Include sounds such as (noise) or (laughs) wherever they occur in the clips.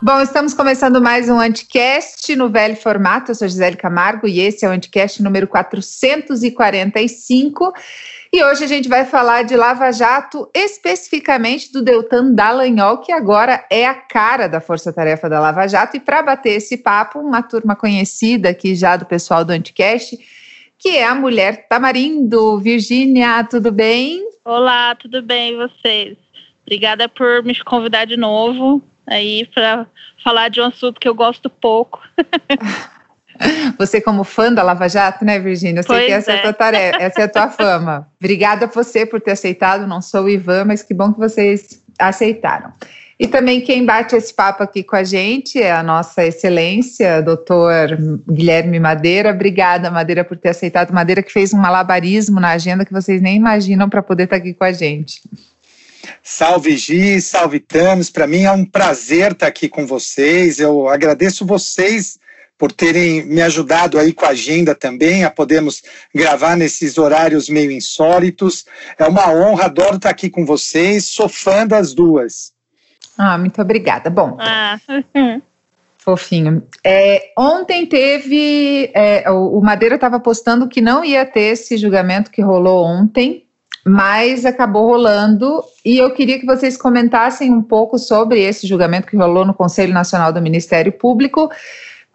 Bom, estamos começando mais um Anticast no velho formato. Eu sou Gisele Camargo e esse é o Anticast número 445. E hoje a gente vai falar de Lava Jato, especificamente do Deltan Dallagnol, que agora é a cara da Força Tarefa da Lava Jato. E para bater esse papo, uma turma conhecida aqui já do pessoal do Anticast, que é a mulher Tamarindo. Virgínia, tudo bem? Olá, tudo bem e vocês? Obrigada por me convidar de novo aí para falar de um assunto que eu gosto pouco. (laughs) (laughs) Você, como fã da Lava Jato, né, Virgínia? Eu sei pois que essa é. é a tua tarefa, essa é a tua (laughs) fama. Obrigada a você por ter aceitado. Não sou o Ivan, mas que bom que vocês aceitaram. E também quem bate esse papo aqui com a gente é a nossa excelência, doutor Guilherme Madeira. Obrigada, Madeira, por ter aceitado. Madeira que fez um malabarismo na agenda que vocês nem imaginam para poder estar aqui com a gente. Salve Gi, salve Thanos. Para mim é um prazer estar aqui com vocês. Eu agradeço vocês por terem me ajudado aí com a agenda também, a podermos gravar nesses horários meio insólitos. É uma honra, adoro estar aqui com vocês. Sou fã das duas. Ah, muito obrigada. Bom. Ah. (laughs) Fofinho. É, ontem teve. É, o Madeira estava postando que não ia ter esse julgamento que rolou ontem, mas acabou rolando e eu queria que vocês comentassem um pouco sobre esse julgamento que rolou no Conselho Nacional do Ministério Público,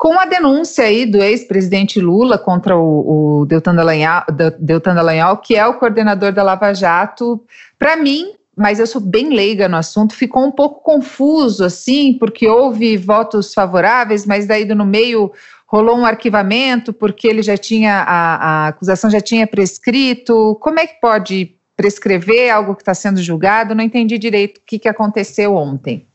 com a denúncia aí do ex-presidente Lula contra o, o Deltan, Dallagnol, Deltan Dallagnol, que é o coordenador da Lava Jato. Para mim, mas eu sou bem leiga no assunto, ficou um pouco confuso, assim, porque houve votos favoráveis, mas daí no meio rolou um arquivamento porque ele já tinha, a, a acusação já tinha prescrito. Como é que pode prescrever algo que está sendo julgado? Não entendi direito o que, que aconteceu ontem.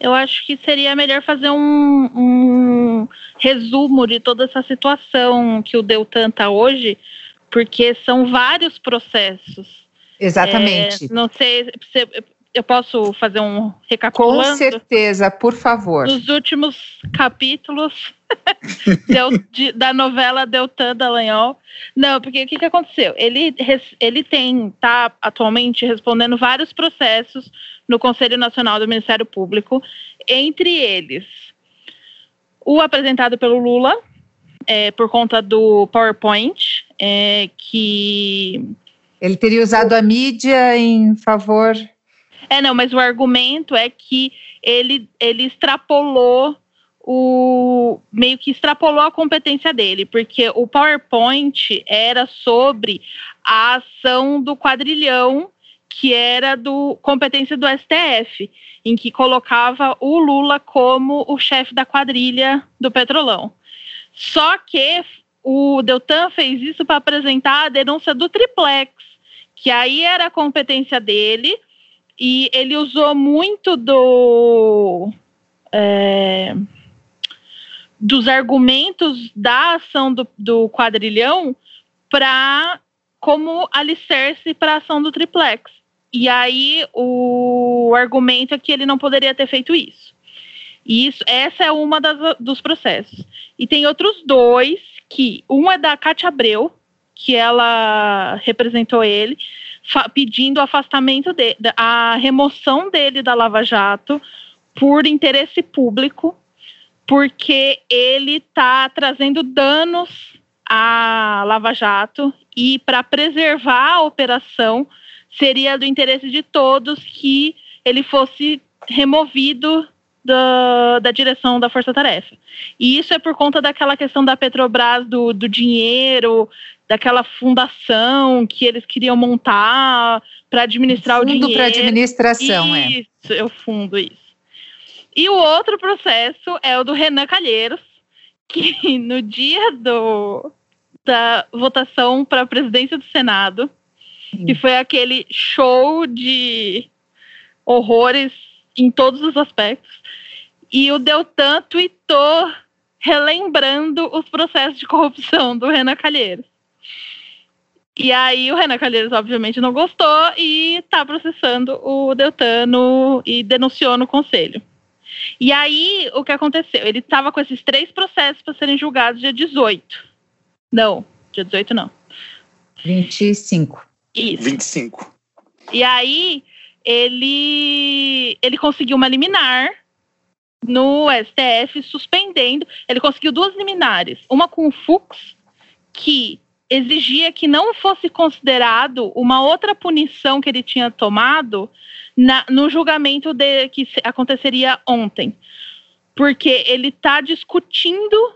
Eu acho que seria melhor fazer um, um resumo de toda essa situação que o Deltan está hoje, porque são vários processos. Exatamente. É, não sei, se, eu posso fazer um recapitulando? Com certeza, por favor. Nos últimos capítulos (laughs) Deu, de, da novela Deltan Dallagnol. Não, porque o que, que aconteceu? Ele, ele tem, tá atualmente respondendo vários processos no Conselho Nacional do Ministério Público, entre eles o apresentado pelo Lula, é, por conta do PowerPoint, é, que. Ele teria usado a mídia em favor. É, não, mas o argumento é que ele, ele extrapolou o meio que extrapolou a competência dele, porque o PowerPoint era sobre a ação do quadrilhão, que era do competência do STF, em que colocava o Lula como o chefe da quadrilha do Petrolão. Só que o Deltan fez isso para apresentar a denúncia do triplex, que aí era a competência dele, e ele usou muito do. É, dos argumentos da ação do, do quadrilhão para como alicerce para a ação do triplex. E aí o argumento é que ele não poderia ter feito isso. E isso, essa é uma das, dos processos. E tem outros dois que um é da Cátia Abreu, que ela representou ele, pedindo o afastamento dele, a remoção dele da Lava Jato por interesse público porque ele está trazendo danos à Lava Jato e para preservar a operação seria do interesse de todos que ele fosse removido da, da direção da Força Tarefa. E isso é por conta daquela questão da Petrobras, do, do dinheiro, daquela fundação que eles queriam montar para administrar fundo o dinheiro. Fundo para administração, isso, é. Isso, eu fundo isso. E o outro processo é o do Renan Calheiros, que (laughs) no dia do, da votação para a presidência do Senado, Sim. que foi aquele show de horrores em todos os aspectos, e o Deltan tweetou relembrando os processos de corrupção do Renan Calheiros. E aí o Renan Calheiros, obviamente, não gostou e está processando o Deltano e denunciou no conselho. E aí, o que aconteceu? Ele estava com esses três processos para serem julgados dia 18. Não, dia 18 não. 25. Isso. 25. E aí, ele, ele conseguiu uma liminar no STF suspendendo. Ele conseguiu duas liminares. Uma com o Fux, que exigia que não fosse considerado uma outra punição que ele tinha tomado na, no julgamento de, que aconteceria ontem. Porque ele está discutindo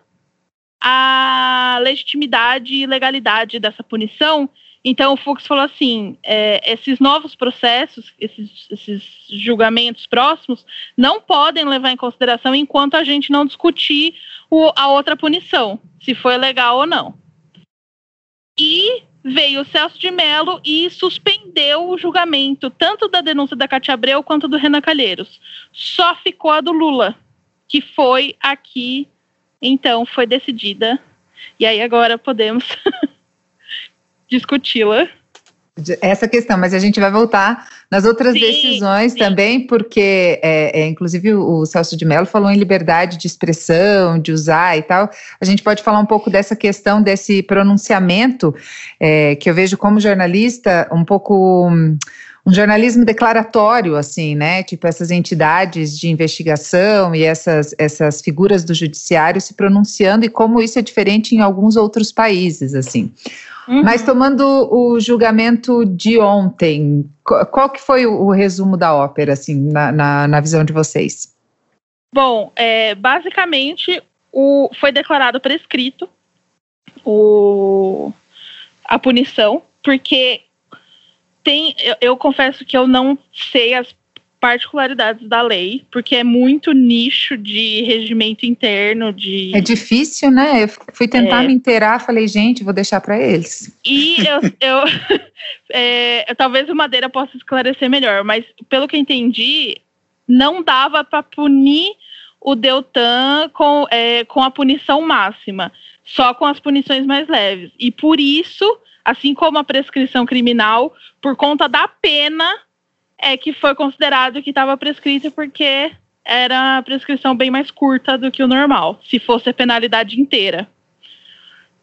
a legitimidade e legalidade dessa punição. Então, o Fux falou assim: é, esses novos processos, esses, esses, julgamentos próximos, não podem levar em consideração enquanto a gente não discutir o, a outra punição, se foi legal ou não. E veio o Celso de Mello e suspendeu o julgamento, tanto da denúncia da Cátia Abreu quanto do Renan Calheiros. Só ficou a do Lula, que foi aqui, então, foi decidida. E aí agora podemos (laughs) discuti-la essa questão, mas a gente vai voltar nas outras sim, decisões sim. também, porque, é, é, inclusive, o, Celso de Mello falou em liberdade de expressão, de usar e tal. A gente pode falar um pouco dessa questão, desse pronunciamento, é, que eu vejo como jornalista um pouco. Um jornalismo declaratório, assim, né? Tipo, essas entidades de investigação e essas, essas figuras do judiciário se pronunciando e como isso é diferente em alguns outros países, assim. Uhum. Mas tomando o julgamento de ontem, qual que foi o, o resumo da ópera, assim, na, na, na visão de vocês? Bom, é, basicamente o, foi declarado prescrito o, a punição, porque tem, eu, eu, confesso que eu não sei as particularidades da lei, porque é muito nicho de regimento interno, de... É difícil, né? Eu fui tentar é. me inteirar, falei, gente, vou deixar para eles. E eu, eu, (laughs) é, talvez o Madeira possa esclarecer melhor, mas pelo que eu entendi, não dava para punir o Deltan com, é, com a punição máxima, só com as punições mais leves. E por isso, assim como a prescrição criminal, por conta da pena é que foi considerado que estava prescrito porque era a prescrição bem mais curta do que o normal, se fosse a penalidade inteira.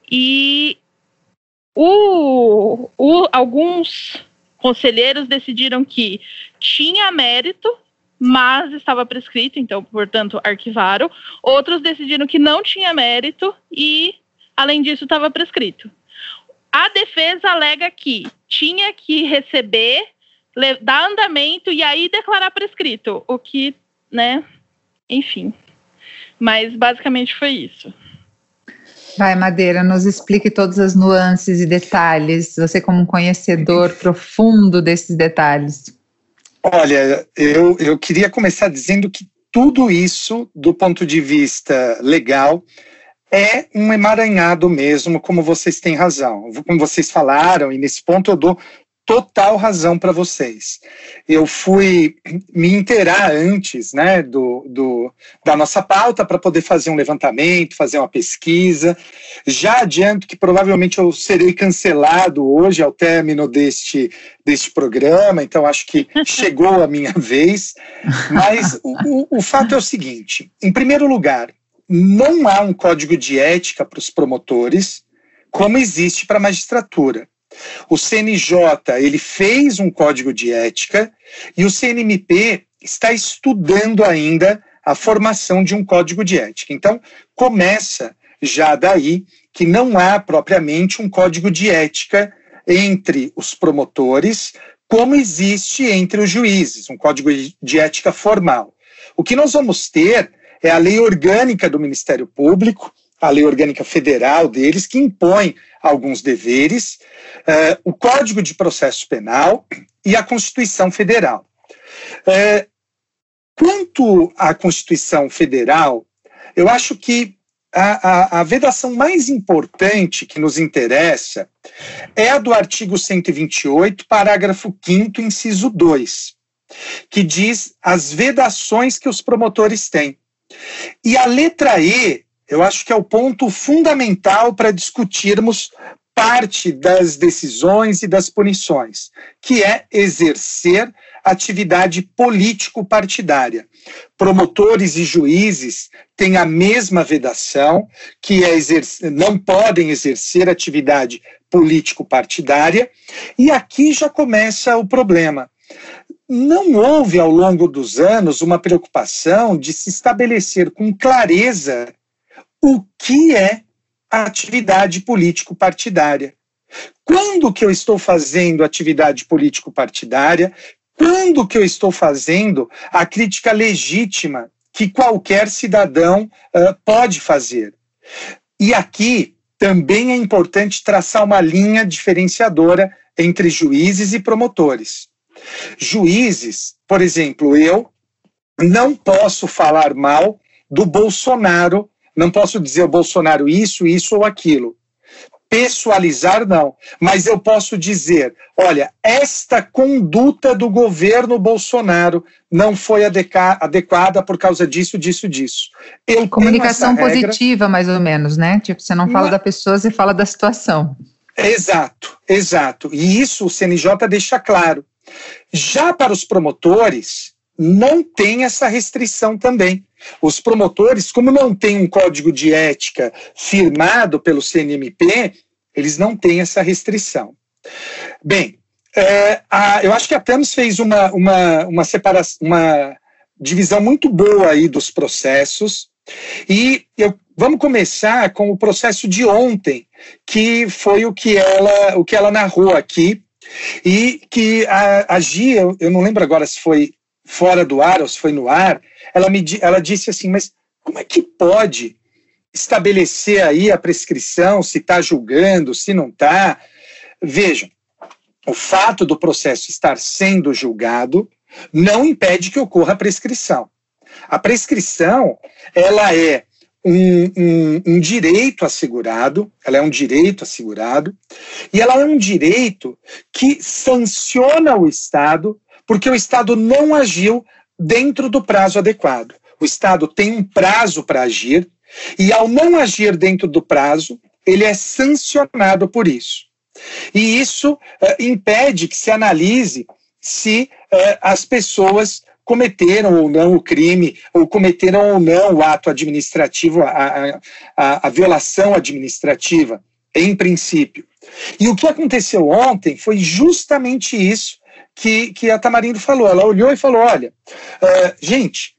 E o, o, alguns conselheiros decidiram que tinha mérito, mas estava prescrito, então, portanto, arquivaram. Outros decidiram que não tinha mérito e, além disso, estava prescrito. A defesa alega que tinha que receber dar andamento e aí declarar prescrito, o que, né, enfim. Mas basicamente foi isso. Vai, Madeira, nos explique todas as nuances e detalhes, você como um conhecedor profundo desses detalhes. Olha, eu, eu queria começar dizendo que tudo isso, do ponto de vista legal, é um emaranhado mesmo, como vocês têm razão. Como vocês falaram, e nesse ponto eu dou total razão para vocês. Eu fui me inteirar antes né, do, do da nossa pauta para poder fazer um levantamento, fazer uma pesquisa. Já adianto que provavelmente eu serei cancelado hoje ao término deste, deste programa, então acho que (laughs) chegou a minha vez. Mas o, o, o fato é o seguinte: em primeiro lugar, não há um código de ética para os promotores, como existe para a magistratura. O CNJ ele fez um código de ética e o CNMP está estudando ainda a formação de um código de ética. Então, começa já daí que não há propriamente um código de ética entre os promotores, como existe entre os juízes, um código de ética formal. O que nós vamos ter é a lei orgânica do Ministério Público, a lei orgânica federal deles, que impõe alguns deveres, uh, o Código de Processo Penal e a Constituição Federal. Uh, quanto à Constituição Federal, eu acho que a, a, a, vedação mais importante que nos interessa é a do artigo 128, parágrafo 5, inciso 2, que diz as vedações que os promotores têm. E a letra E eu acho que é o ponto fundamental para discutirmos parte das decisões e das punições, que é exercer atividade político-partidária. Promotores e juízes têm a mesma vedação, que é exercer, não podem exercer atividade político-partidária, e aqui já começa o problema. Não houve ao longo dos anos uma preocupação de se estabelecer com clareza o que é atividade político-partidária. Quando que eu estou fazendo atividade político-partidária? Quando que eu estou fazendo a crítica legítima que qualquer cidadão uh, pode fazer? E aqui também é importante traçar uma linha diferenciadora entre juízes e promotores. Juízes, por exemplo, eu não posso falar mal do Bolsonaro, não posso dizer o Bolsonaro isso, isso ou aquilo pessoalizar, não. Mas eu posso dizer: olha, esta conduta do governo Bolsonaro não foi adequada por causa disso, disso, disso. Eu Comunicação positiva, mais ou menos, né? Tipo, você não fala da pessoa, você fala da situação. Exato, exato. E isso o CNJ deixa claro. Já para os promotores, não tem essa restrição também. Os promotores, como não tem um código de ética firmado pelo CNMP, eles não têm essa restrição. Bem, é, a, eu acho que a TAMS fez uma, uma, uma separação, uma divisão muito boa aí dos processos. E eu, vamos começar com o processo de ontem, que foi o que ela, o que ela narrou aqui, e que a, a Gia, eu não lembro agora se foi fora do ar ou se foi no ar, ela, me, ela disse assim, mas como é que pode estabelecer aí a prescrição, se está julgando, se não está? Vejam, o fato do processo estar sendo julgado não impede que ocorra a prescrição. A prescrição, ela é um, um, um, direito assegurado, ela é um direito assegurado, e ela é um direito que sanciona o Estado porque o Estado não agiu dentro do prazo adequado. O Estado tem um prazo para agir e, ao não agir dentro do prazo, ele é sancionado por isso. E isso uh, impede que se analise se uh, as pessoas cometeram ou não o crime, ou cometeram ou não o ato administrativo, a, a, a violação administrativa, em princípio. E o que aconteceu ontem foi justamente isso que, que a Tamarindo falou. Ela olhou e falou: olha, uh, gente,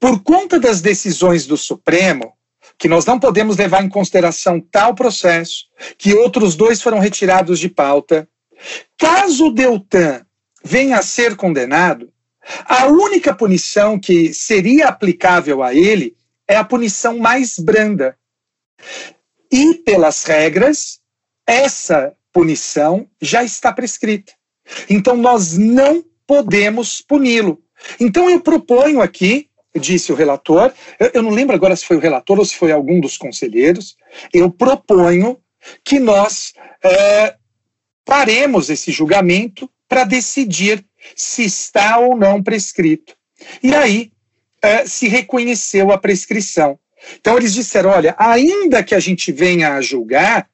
por conta das decisões do Supremo, que nós não podemos levar em consideração tal processo, que outros dois foram retirados de pauta, caso o Deltan venha a ser condenado, a única punição que seria aplicável a ele é a punição mais branda. E, pelas regras, essa punição já está prescrita. Então, nós não podemos puni-lo. Então, eu proponho aqui, disse o relator, eu, eu não lembro agora se foi o relator ou se foi algum dos conselheiros, eu proponho que nós é, paremos esse julgamento para decidir se está ou não prescrito. E aí é, se reconheceu a prescrição. Então eles disseram: olha, ainda que a gente venha a julgar,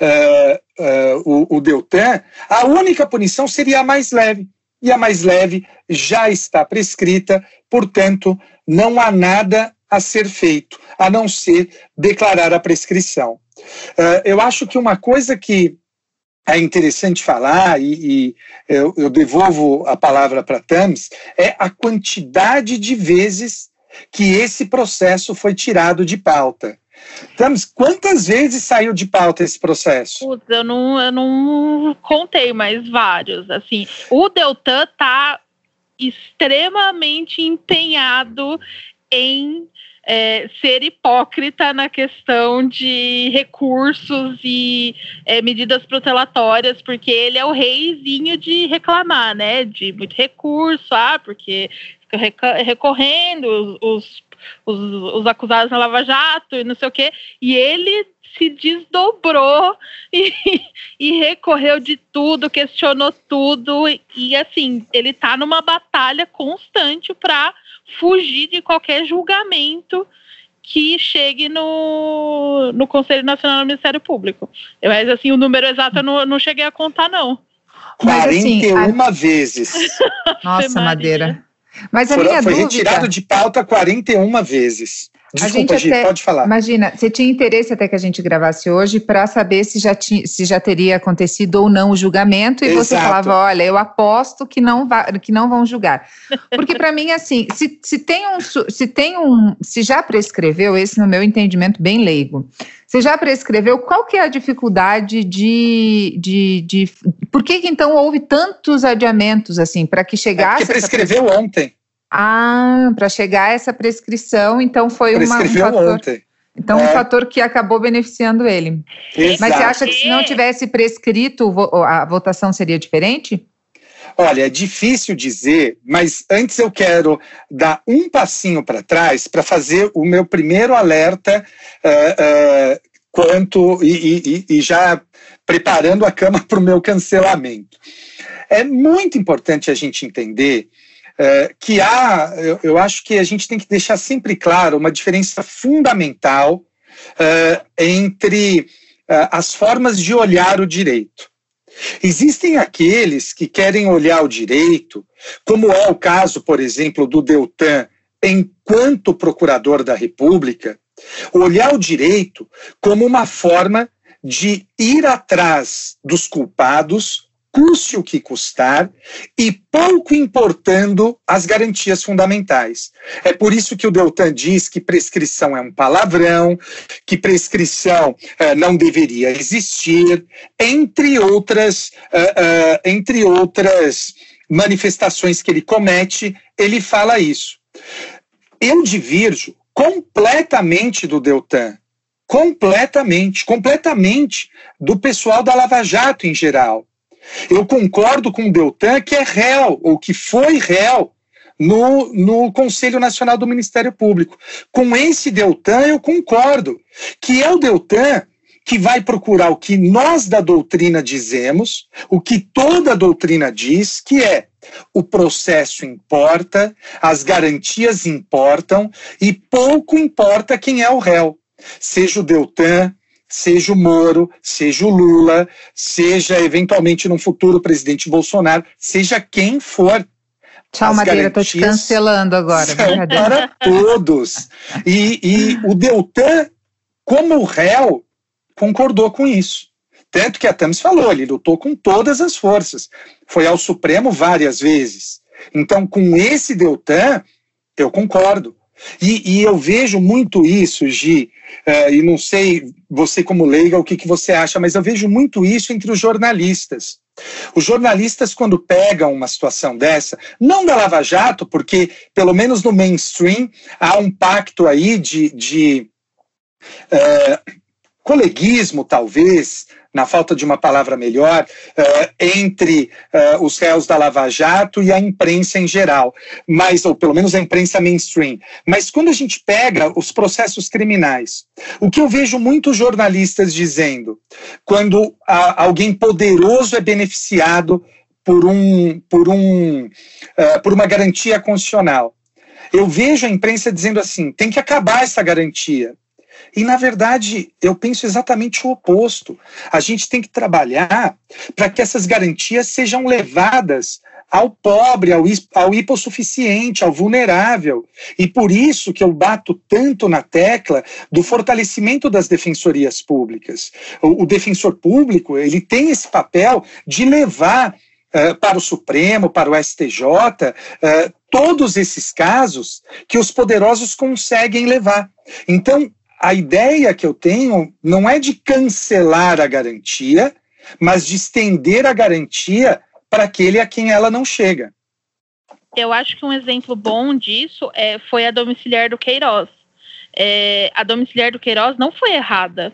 uh, uh, o, o Deltan, a única punição seria a mais leve. E a mais leve já está prescrita, portanto, não há nada a ser feito, a não ser declarar a prescrição. Uh, eu acho que uma coisa que é interessante falar, e, e eu, eu, devolvo a palavra para Tams, é a quantidade de vezes que esse processo foi tirado de pauta. Tams, quantas vezes saiu de pauta esse processo? Putz, eu não, eu não contei, mas vários. Assim, o Deltan tá extremamente empenhado em é, ser hipócrita na questão de recursos e é, medidas protelatórias, porque ele é o reizinho de reclamar, né? De muito recurso, ah, porque fica recorrendo os os, os acusados na Lava Jato e não sei o quê, e ele se desdobrou (laughs) e, e, recorreu de tudo, questionou tudo e, e assim ele está numa batalha constante para fugir de qualquer julgamento que chegue no, no Conselho Nacional do Ministério Público. Mas assim, o número exato eu não, não cheguei a contar, não. 41 assim, a... vezes. (laughs) Nossa, Madeira. Mas a foi, minha foi dúvida... retirado de pauta 41 vezes. Desculpa, Gi, até, pode falar. Imagina, você tinha interesse até que a gente gravasse hoje para saber se já, ti, se já teria acontecido ou não o julgamento, e Exato. você falava: olha, eu aposto que não, que não vão julgar. Porque para mim, assim, se, se, tem um, se tem um. Se já prescreveu, esse no meu entendimento bem leigo, você já prescreveu, qual que é a dificuldade de. de, de por que, que então houve tantos adiamentos, assim, para que chegasse. É porque prescreveu ontem. Ah, para chegar a essa prescrição, então foi uma, um fator. Ontem. Então, é. um fator que acabou beneficiando ele. Exato. Mas você acha que se não tivesse prescrito, a votação seria diferente? Olha, é difícil dizer, mas antes eu quero dar um passinho para trás para fazer o meu primeiro alerta uh, uh, quanto e, e, e já preparando a cama (laughs) para o meu cancelamento. É muito importante a gente entender é, que há, eu, eu, acho que a gente tem que deixar sempre claro uma diferença fundamental é, entre é, as formas de olhar o direito. Existem aqueles que querem olhar o direito, como é o caso, por exemplo, do Deltan, enquanto procurador da República, olhar o direito como uma forma de ir atrás dos culpados custe o que custar e pouco importando as garantias fundamentais. É por isso que o Deltan diz que prescrição é um palavrão, que prescrição uh, não deveria existir, entre outras, uh, uh, entre outras manifestações que ele comete, ele fala isso. Eu divirjo completamente do Deltan completamente, completamente do pessoal da Lava Jato em geral. Eu concordo com o Deltan que é réu, ou que foi réu, no, no Conselho Nacional do Ministério Público. Com esse Deltan, eu concordo, que é o Deltan que vai procurar o que nós da doutrina dizemos, o que toda doutrina diz, que é o processo importa, as garantias importam e pouco importa quem é o réu. Seja o Deltan, seja o Moro, seja o Lula, seja eventualmente no futuro o presidente Bolsonaro, seja quem for. Tchau, Madeira, estou te cancelando agora. para todos. E, e o Deltan, como réu, concordou com isso. Tanto que a Thames falou, ele lutou com todas as forças. Foi ao Supremo várias vezes. Então, com esse Deltan, eu concordo. E, e eu vejo muito isso, Gi, uh, e não sei você como leiga o que, que você acha, mas eu vejo muito isso entre os jornalistas. Os jornalistas, quando pegam uma situação dessa, não da Lava Jato, porque pelo menos no mainstream há um pacto aí de, de uh, coleguismo, talvez, na falta de uma palavra melhor, uh, entre uh, os réus da Lava Jato e a imprensa em geral, mas ou pelo menos a imprensa mainstream. Mas quando a gente pega os processos criminais, o que eu vejo muitos jornalistas dizendo, quando alguém poderoso é beneficiado por um por um uh, por uma garantia constitucional, eu vejo a imprensa dizendo assim: tem que acabar essa garantia. E, na verdade, eu penso exatamente o oposto. A gente tem que trabalhar para que essas garantias sejam levadas ao pobre, ao, ao hipossuficiente, ao vulnerável. E por isso que eu bato tanto na tecla do fortalecimento das defensorias públicas. O, o defensor público ele tem esse papel de levar Uh, para o Supremo, para o STJ, uh, todos esses casos que os poderosos conseguem levar. Então, a ideia que eu tenho não é de cancelar a garantia, mas de estender a garantia para aquele a quem ela não chega. Eu acho que um exemplo bom disso é, foi a domiciliar do Queiroz. É, a domiciliar do Queiroz não foi errada.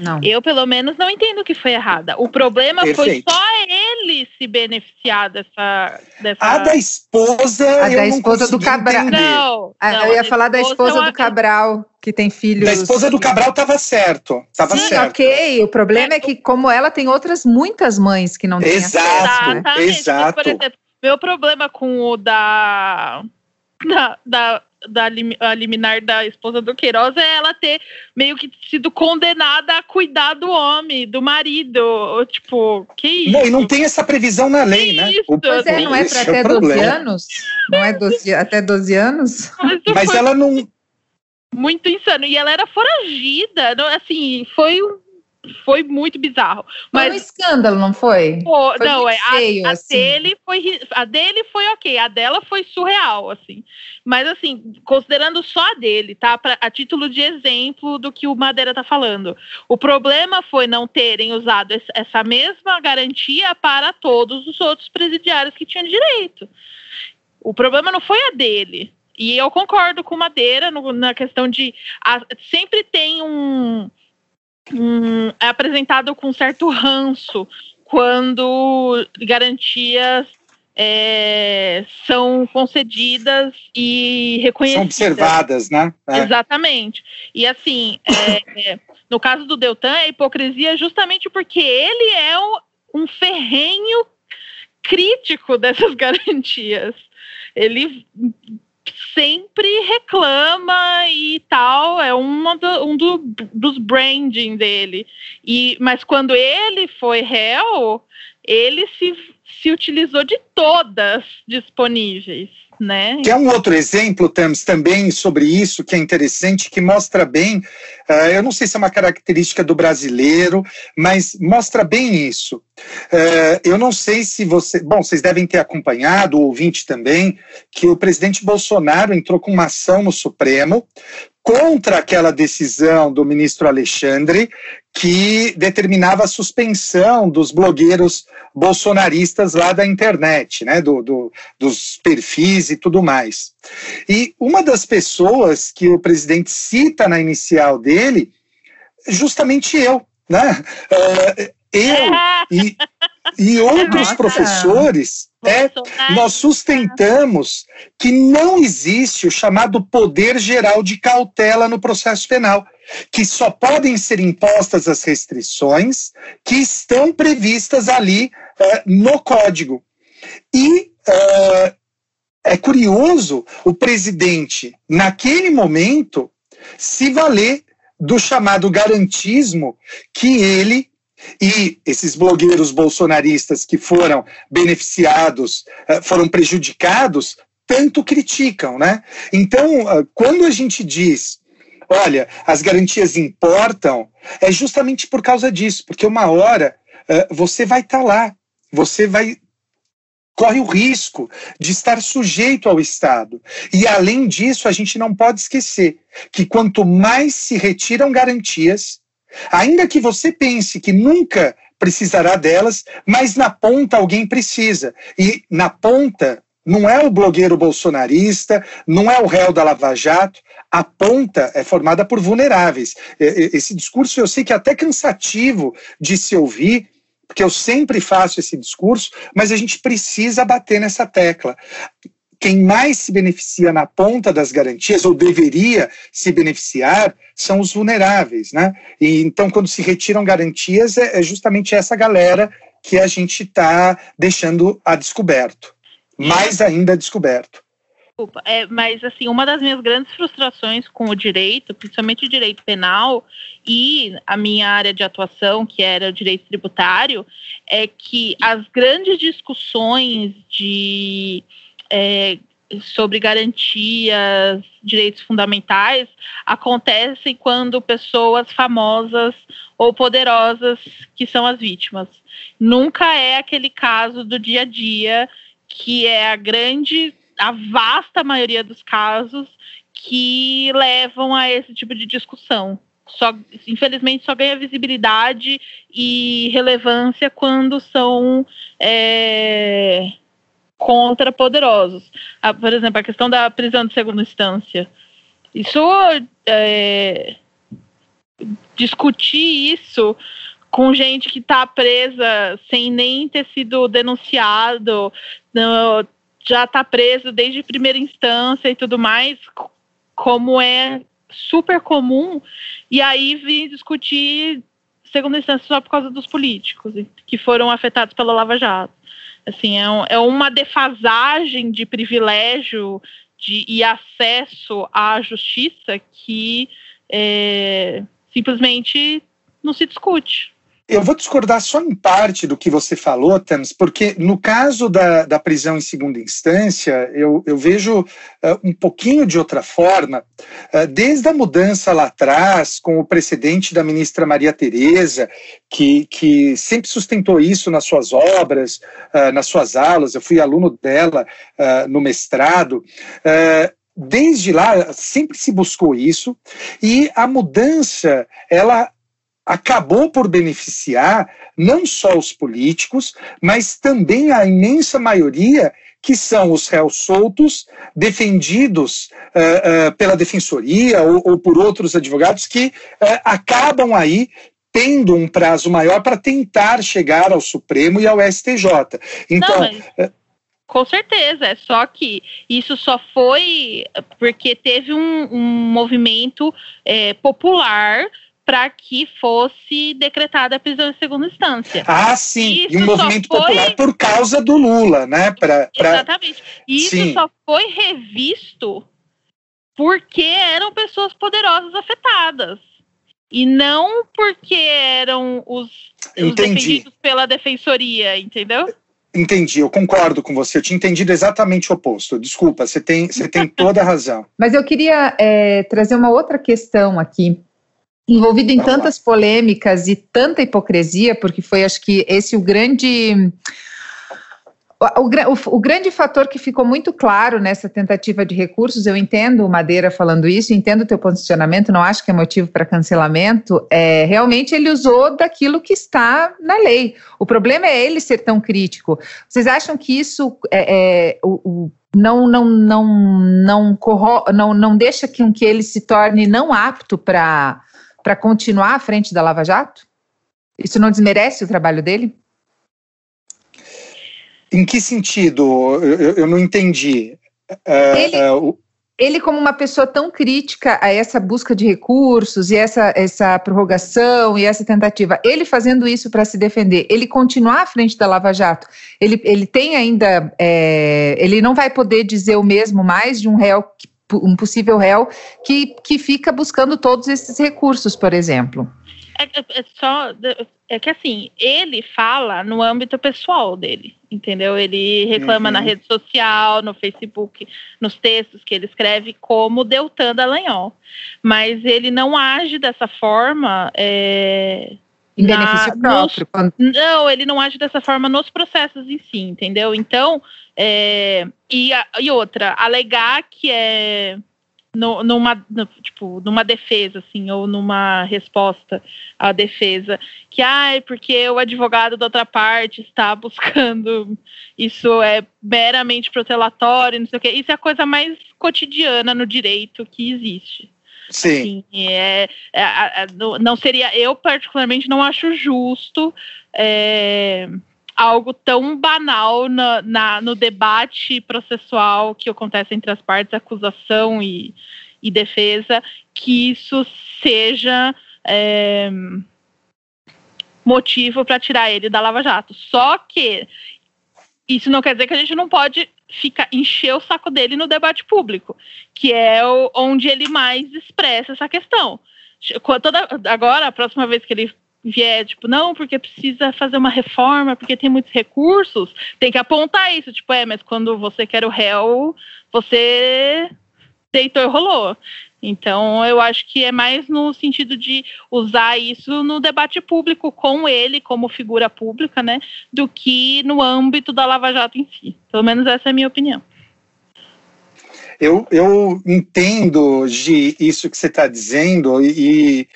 Não. Eu, pelo menos, não entendo que foi errada. O problema Perfeito. foi só ele se beneficiar dessa. dessa... A da esposa. A da esposa do Cabral. Não, ah, não, eu ia falar da esposa do Cabral, que tem filhos. Da esposa do Cabral estava certo. Tava Sim, certo. ok. O problema é, é que, como ela, tem outras muitas mães que não têm Exato, né? exato. Por exemplo, meu problema com o da. da, da da liminar da esposa do Queiroz é ela ter meio que sido condenada a cuidar do homem, do marido. Tipo, que isso? Não, e não tem essa previsão na lei, que né? Isso? O, pois é, não é para até é 12 anos? Não é 12, até 12 anos? Mas, Mas ela não. Muito insano. E ela era foragida. Assim, foi um foi muito bizarro. Mas foi um escândalo, não foi? Pô, foi não, é feio, a, a assim. dele foi a dele foi ok, a dela foi surreal, assim. Mas assim, considerando só a dele, tá? Pra, a título de exemplo do que o Madeira tá falando. O problema foi não terem usado essa mesma garantia para todos os outros presidiários que tinham direito. O problema não foi a dele. E eu concordo com Madeira no, na questão de a, sempre tem um um, é apresentado com certo ranço quando garantias é, são concedidas e reconhecidas. São observadas, né? É. Exatamente. E assim, é, no caso do Deltan, a hipocrisia é justamente porque ele é um, um ferrenho crítico dessas (laughs) garantias. Ele sempre reclama e tal, é uma do, um do, dos branding dele. E, mas quando ele foi réu, ele se, se utilizou de todas disponíveis né? Que é um outro exemplo, Tams, também sobre isso, que é interessante, que mostra bem, uh, eu não sei se é uma característica do brasileiro, mas mostra bem isso. Uh, eu não sei se você. Bom, vocês devem ter acompanhado, o ouvinte também, que o presidente Bolsonaro entrou com uma ação no Supremo contra aquela decisão do ministro Alexandre, que determinava a suspensão dos blogueiros bolsonaristas lá da internet, né, do, do, dos perfis e tudo mais. E uma das pessoas que o presidente cita na inicial dele, justamente eu, né? Uh, eu e, e (laughs) outros Nossa. professores, é, nós sustentamos que não existe o chamado poder geral de cautela no processo penal, que só podem ser impostas as restrições que estão previstas ali é, no código. E é, é curioso o presidente, naquele momento, se valer do chamado garantismo que ele e esses blogueiros bolsonaristas que foram beneficiados, eh, foram prejudicados, tanto criticam, né? Então, eh, quando a gente diz, olha, as garantias importam, é justamente por causa disso, porque uma hora eh, você vai estar tá lá, você vai corre o risco de estar sujeito ao Estado. E além disso, a gente não pode esquecer que quanto mais se retiram garantias, Ainda que você pense que nunca precisará delas, mas na ponta alguém precisa. E na ponta não é o blogueiro bolsonarista, não é o réu da Lava Jato, a ponta é formada por vulneráveis. Esse discurso eu sei que é até cansativo de se ouvir, porque eu sempre faço esse discurso, mas a gente precisa bater nessa tecla quem mais se beneficia na ponta das garantias, ou deveria se beneficiar, são os vulneráveis. Né? E, então, quando se retiram garantias, é, é justamente essa galera que a gente está deixando a descoberto. Mais ainda descoberto. Desculpa, é, mas assim, uma das minhas grandes frustrações com o direito, principalmente o direito penal e a minha área de atuação, que era o direito tributário, é que as grandes discussões de é, sobre garantias, direitos fundamentais, acontecem quando pessoas famosas ou poderosas que são as vítimas. Nunca é aquele caso do dia a dia que é a grande, a vasta maioria dos casos que levam a esse tipo de discussão. Só, infelizmente, só ganha visibilidade e relevância quando são é, contra poderosos. A, por exemplo, a questão da prisão de segunda instância. Isso é, discutir isso com gente que está presa sem nem ter sido denunciado, já está preso desde primeira instância e tudo mais, como é super comum, e aí vim discutir segunda instância só por causa dos políticos que foram afetados pela Lava Jato. Assim, é, um, é uma defasagem de privilégio de, e acesso à justiça que é, simplesmente não se discute. Eu vou discordar só em parte do que você falou, Thames, porque no caso da, da prisão em segunda instância, eu, eu vejo uh, um pouquinho de outra forma, uh, desde a mudança lá atrás, com o precedente da ministra Maria Tereza, que, que sempre sustentou isso nas suas obras, uh, nas suas aulas, eu fui aluno dela no mestrado desde lá sempre se buscou isso e a mudança ela acabou por beneficiar não só os políticos, mas também a imensa maioria que são os réus soltos, defendidos uh, uh, pela defensoria ou, ou, por outros advogados que uh, acabam aí tendo um prazo maior para tentar chegar ao Supremo e ao STJ. Então. Não, mas... Com certeza, é só que isso só foi porque teve um, um movimento é, popular para que fosse decretada a prisão em segunda instância. Ah, sim, isso e um movimento foi... popular por causa do Lula, né? Pra, pra... Exatamente. E isso sim. só foi revisto porque eram pessoas poderosas afetadas. E não porque eram os, os defendidos pela defensoria, entendeu? Entendi, eu concordo com você. Eu tinha entendido exatamente o oposto. Desculpa, você tem, você tem (laughs) toda a razão. Mas eu queria é, trazer uma outra questão aqui envolvido em tantas polêmicas e tanta hipocrisia, porque foi, acho que, esse o grande. O, o, o, grande fator que ficou muito claro nessa tentativa de recursos, eu entendo o Madeira falando isso, entendo o teu posicionamento, não acho que é motivo para cancelamento, é, realmente ele usou daquilo que está na lei. O problema é ele ser tão crítico. Vocês acham que isso é, é o, o não não não não, corro, não não deixa que, que ele se torne não apto para para continuar à frente da Lava Jato? Isso não desmerece o trabalho dele? Em que sentido? Eu, eu não entendi. Uh, ele, uh, ele, como uma pessoa tão crítica a essa busca de recursos e essa, essa prorrogação e essa tentativa, ele fazendo isso para se defender, ele continuar à frente da Lava Jato, ele, ele tem ainda. É, ele não vai poder dizer o mesmo mais de um réu que um possível réu que, que fica buscando todos esses recursos, por exemplo. É, é, é, só é que assim ele fala no âmbito pessoal dele, entendeu? Ele reclama uhum. na rede social, no Facebook, nos textos que ele escreve como Deltan Dallagnol, mas ele não age dessa forma. É, em benefício próprio. Nos, não, ele não age dessa forma nos processos em si, entendeu? Então, é, e, e outra, alegar que é no, numa, no, tipo, numa defesa, assim, ou numa resposta à defesa, que, ai, ah, porque o advogado da outra parte está (laughs) buscando, isso é meramente protelatório, não sei o quê, isso é a coisa mais cotidiana no direito que existe. Sim. Assim, é, é, é, não seria, eu particularmente não acho justo é, algo tão banal na, na, no debate processual que acontece entre as partes, acusação e, e defesa, que isso seja é, motivo para tirar ele da Lava Jato. Só que isso não quer dizer que a gente não pode ficar encher o saco dele no debate público, que é o, onde ele mais expressa essa questão. Toda, agora, a próxima vez que ele vier, tipo, não, porque precisa fazer uma reforma, porque tem muitos recursos, tem que apontar isso, tipo, é, mas quando você quer o réu, você deitou e rolou. Então, eu acho que é mais no sentido de usar isso no debate público com ele, como figura pública, né, do que no âmbito da Lava Jato em si. Pelo menos essa é a minha opinião. Eu, eu entendo de isso que você está dizendo e,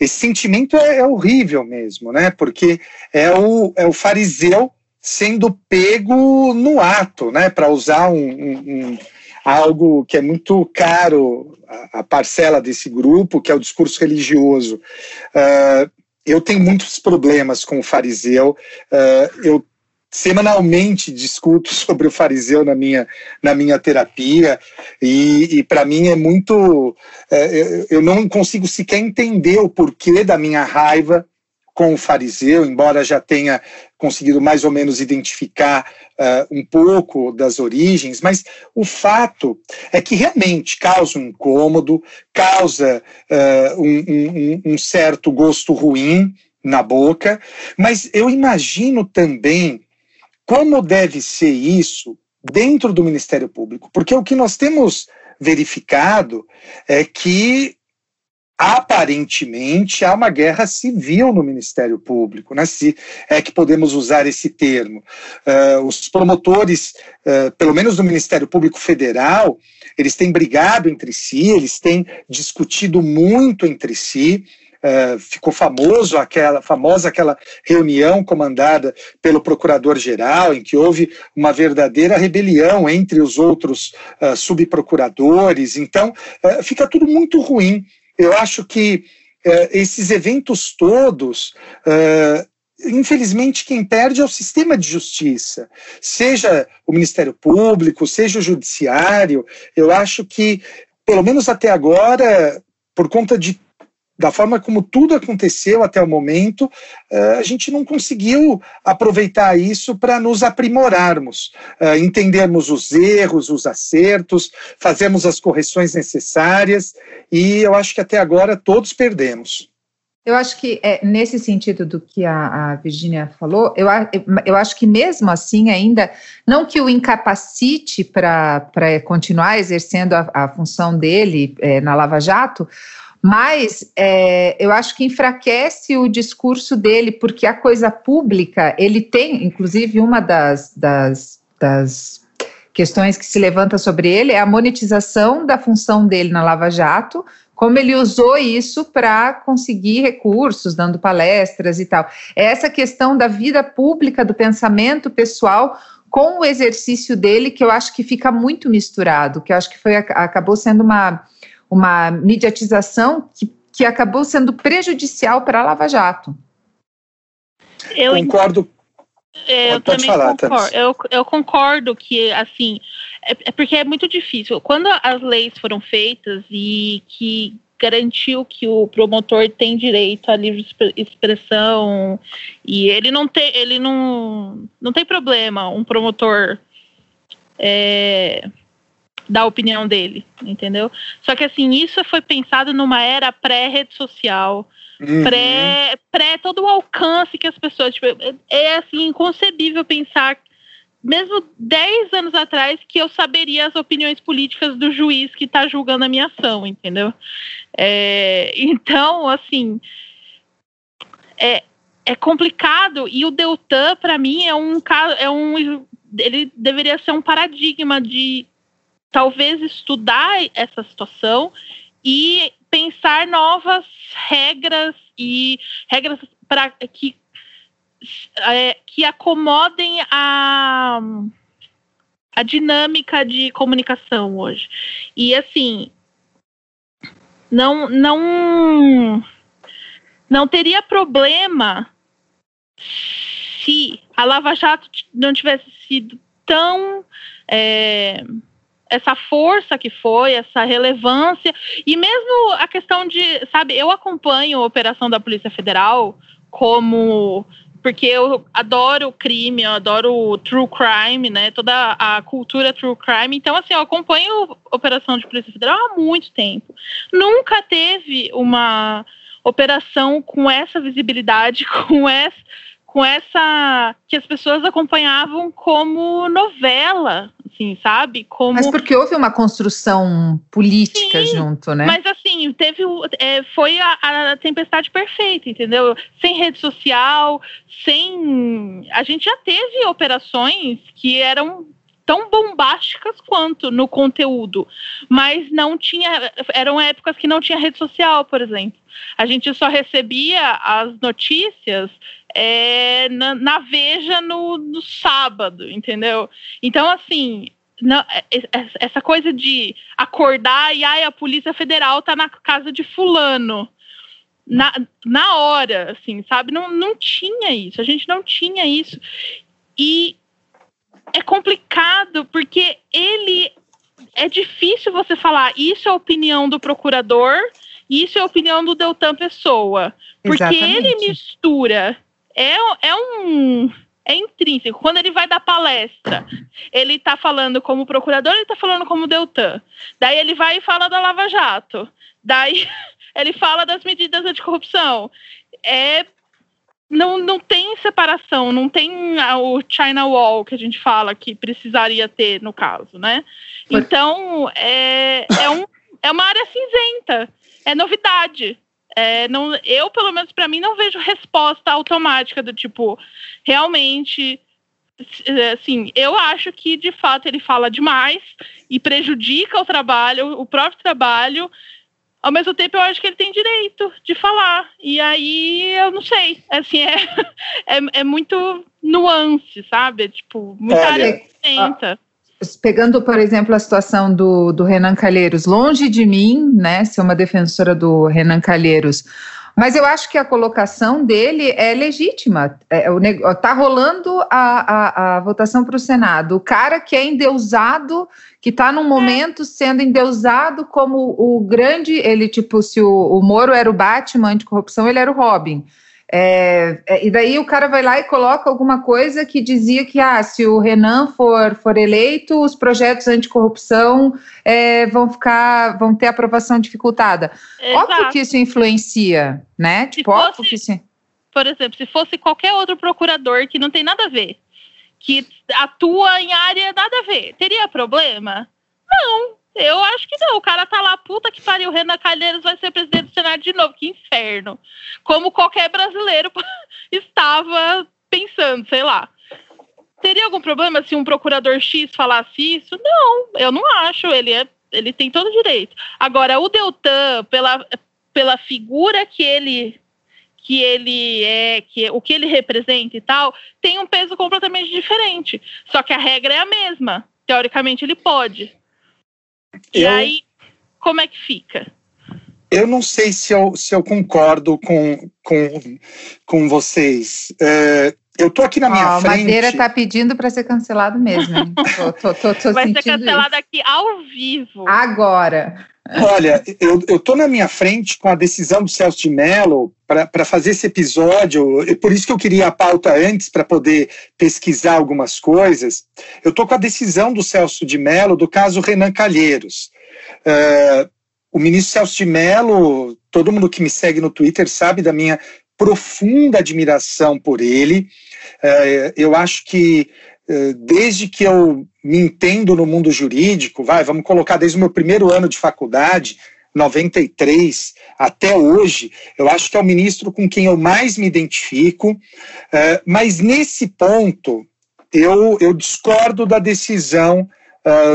esse sentimento é, é, horrível mesmo, né? Porque é o, é o fariseu sendo pego no ato, né? Para usar um, um, um, algo que é muito caro a, a, parcela desse grupo, que é o discurso religioso. Uh, eu tenho muitos problemas com o fariseu. Uh, eu semanalmente discuto (laughs) sobre o fariseu na minha, na minha terapia e, e para mim é muito é, eu não consigo sequer entender o porquê da minha raiva com o fariseu, embora já tenha conseguido mais ou menos identificar uh, um pouco das origens, mas o fato é que realmente causa um incômodo, causa uh, um, um, um certo gosto ruim na boca, mas eu imagino também como deve ser isso dentro do Ministério Público, porque o que nós temos verificado é que aparentemente há uma guerra civil no Ministério Público, né? se é que podemos usar esse termo. Uh, os promotores, uh, pelo menos do Ministério Público Federal, eles têm brigado entre si, eles têm discutido muito entre si. Uh, ficou famoso aquela famosa aquela reunião comandada pelo procurador-geral em que houve uma verdadeira rebelião entre os outros subprocuradores. Então fica tudo muito ruim eu acho que uh, esses eventos todos, uh, infelizmente, quem perde é o sistema de justiça, seja o Ministério Público, seja o Judiciário. Eu acho que, pelo menos até agora, por conta de da forma como tudo aconteceu até o momento, eh, a gente não conseguiu aproveitar isso para nos aprimorarmos, eh, entendermos os erros, os acertos, fazermos as correções necessárias, e eu acho que até agora todos perdemos. Eu acho que é, nesse sentido do que a, a Virginia falou, eu, eu acho que mesmo assim ainda, não que o incapacite para continuar exercendo a, a função dele é, na Lava Jato, mas é, eu acho que enfraquece o discurso dele, porque a coisa pública, ele tem, inclusive, uma das, das, das questões que se levanta sobre ele é a monetização da função dele na Lava Jato, como ele usou isso para conseguir recursos, dando palestras e tal. É essa questão da vida pública, do pensamento pessoal com o exercício dele que eu acho que fica muito misturado, que eu acho que foi acabou sendo uma uma mediatização que, que acabou sendo prejudicial para a Lava Jato. Eu concordo. É, eu Pode também falar, concordo. Eu, eu, concordo que, assim, é, é, porque é muito difícil. Quando as leis foram feitas e que garantiu que o promotor tem direito à livre expressão e ele não tem, ele não, não tem problema um promotor é, da opinião dele, entendeu? Só que assim, isso foi pensado numa era pré-rede social, uhum. pré, pré todo o alcance que as pessoas. Tipo, é assim, inconcebível pensar, mesmo 10 anos atrás, que eu saberia as opiniões políticas do juiz que está julgando a minha ação, entendeu? É, então, assim. É, é complicado e o Deltan para mim é um caso é um ele deveria ser um paradigma de talvez estudar essa situação e pensar novas regras e regras para que é, que acomodem a a dinâmica de comunicação hoje. E assim, não não não teria problema se a Lava Jato não tivesse sido tão é, essa força que foi, essa relevância, e mesmo a questão de, sabe, eu acompanho a operação da Polícia Federal como porque eu adoro crime, eu adoro true crime, né? Toda a cultura true crime. Então, assim, eu acompanho a operação de Polícia Federal há muito tempo. Nunca teve uma operação com essa visibilidade, (laughs) com essa, com essa que as pessoas acompanhavam como novela, assim, sabe? Como... Mas porque houve uma construção política Sim, junto, né? Mas assim, teve é, foi a, a, tempestade perfeita, entendeu? Sem rede social, sem. A gente já teve operações que eram tão bombásticas quanto no conteúdo, mas não tinha, eram épocas que não tinha rede social, por exemplo. A gente só recebia as notícias é, na, na, Veja no, no, sábado, entendeu? Então, assim, não, é, é, essa coisa de acordar e ai, a Polícia Federal tá na casa de fulano. Na, na hora, assim, sabe? Não, não tinha isso, a gente não tinha isso. E é complicado porque ele é difícil você falar isso é a opinião do procurador Isso é a opinião do Deltan Pessoa. Porque Exatamente. ele mistura. É, é um. É intrínseco. Quando ele vai dar palestra, ele está falando como procurador, ele está falando como Deltan. Daí ele vai e fala da Lava Jato. Daí (laughs) ele fala das medidas anticorrupção. É não, não tem separação, não tem o China Wall que a gente fala que precisaria ter no caso, né? Então, é, é, um, é uma área cinzenta, é novidade. É, não, eu, pelo menos para mim, não vejo resposta automática do tipo, realmente, assim, eu acho que de fato ele fala demais e prejudica o trabalho, o próprio trabalho, ao mesmo tempo eu acho que ele tem direito de falar. E aí eu não sei. Assim, (laughs) é, é, é muito nuance, sabe? Tipo, muita Olha, área tenta. Pegando, por exemplo, a situação do, do Renan Calheiros, longe de mim, né, ser uma defensora do Renan Calheiros, mas eu acho que a colocação dele é legítima. É, tá rolando a, a, a votação para o Senado. O cara que é endeusado, que está num momento sendo endeusado como o grande. Ele, tipo, se o, o Moro era o Batman anticorrupção, ele era o Robin. É, é, e daí o cara vai lá e coloca alguma coisa que dizia que ah, se o Renan for, for eleito, os projetos anticorrupção é, vão ficar, vão ter aprovação dificultada. Exato. Óbvio que isso influencia, né? Tipo, fosse, óbvio que isso... Por exemplo, se fosse qualquer outro procurador que não tem nada a ver, que atua em área nada a ver, teria problema? Não, eu acho que não. O cara tá lá, puta que pariu, Renan Calheiros vai ser presidente do Senado de novo. Que inferno. Como qualquer brasileiro (laughs) estava pensando, sei lá. Teria algum problema se um procurador X falasse isso? Não, eu não acho. Ele, é, ele tem todo o direito. Agora, o Deltan, pela, pela figura que ele que ele é, que o que ele representa e tal, tem um peso completamente diferente. Só que a regra é a mesma. Teoricamente ele pode. E eu, aí, como é que fica? Eu não sei se eu, se eu concordo com, com, com vocês. É, eu tô aqui na minha oh, frente. A Madeira tá pedindo para ser cancelado mesmo. tô, tô, tô, (laughs) Vai ser cancelado isso. aqui ao vivo. Agora. Olha, eu, eu tô na minha frente com a decisão do Celso de Mello para fazer esse episódio, e por isso que eu queria a pauta antes para poder pesquisar algumas coisas. Eu tô com a decisão do Celso de Mello do caso Renan Calheiros. Uh, o ministro Celso de Mello, todo mundo que me segue no Twitter sabe da minha profunda admiração por ele. Uh, eu acho que uh, desde que eu me entendo no mundo jurídico, vai, vamos colocar desde o meu primeiro ano de faculdade, 93 até hoje, eu acho que é o ministro com quem eu mais me identifico, uh, mas nesse ponto eu, eu discordo da decisão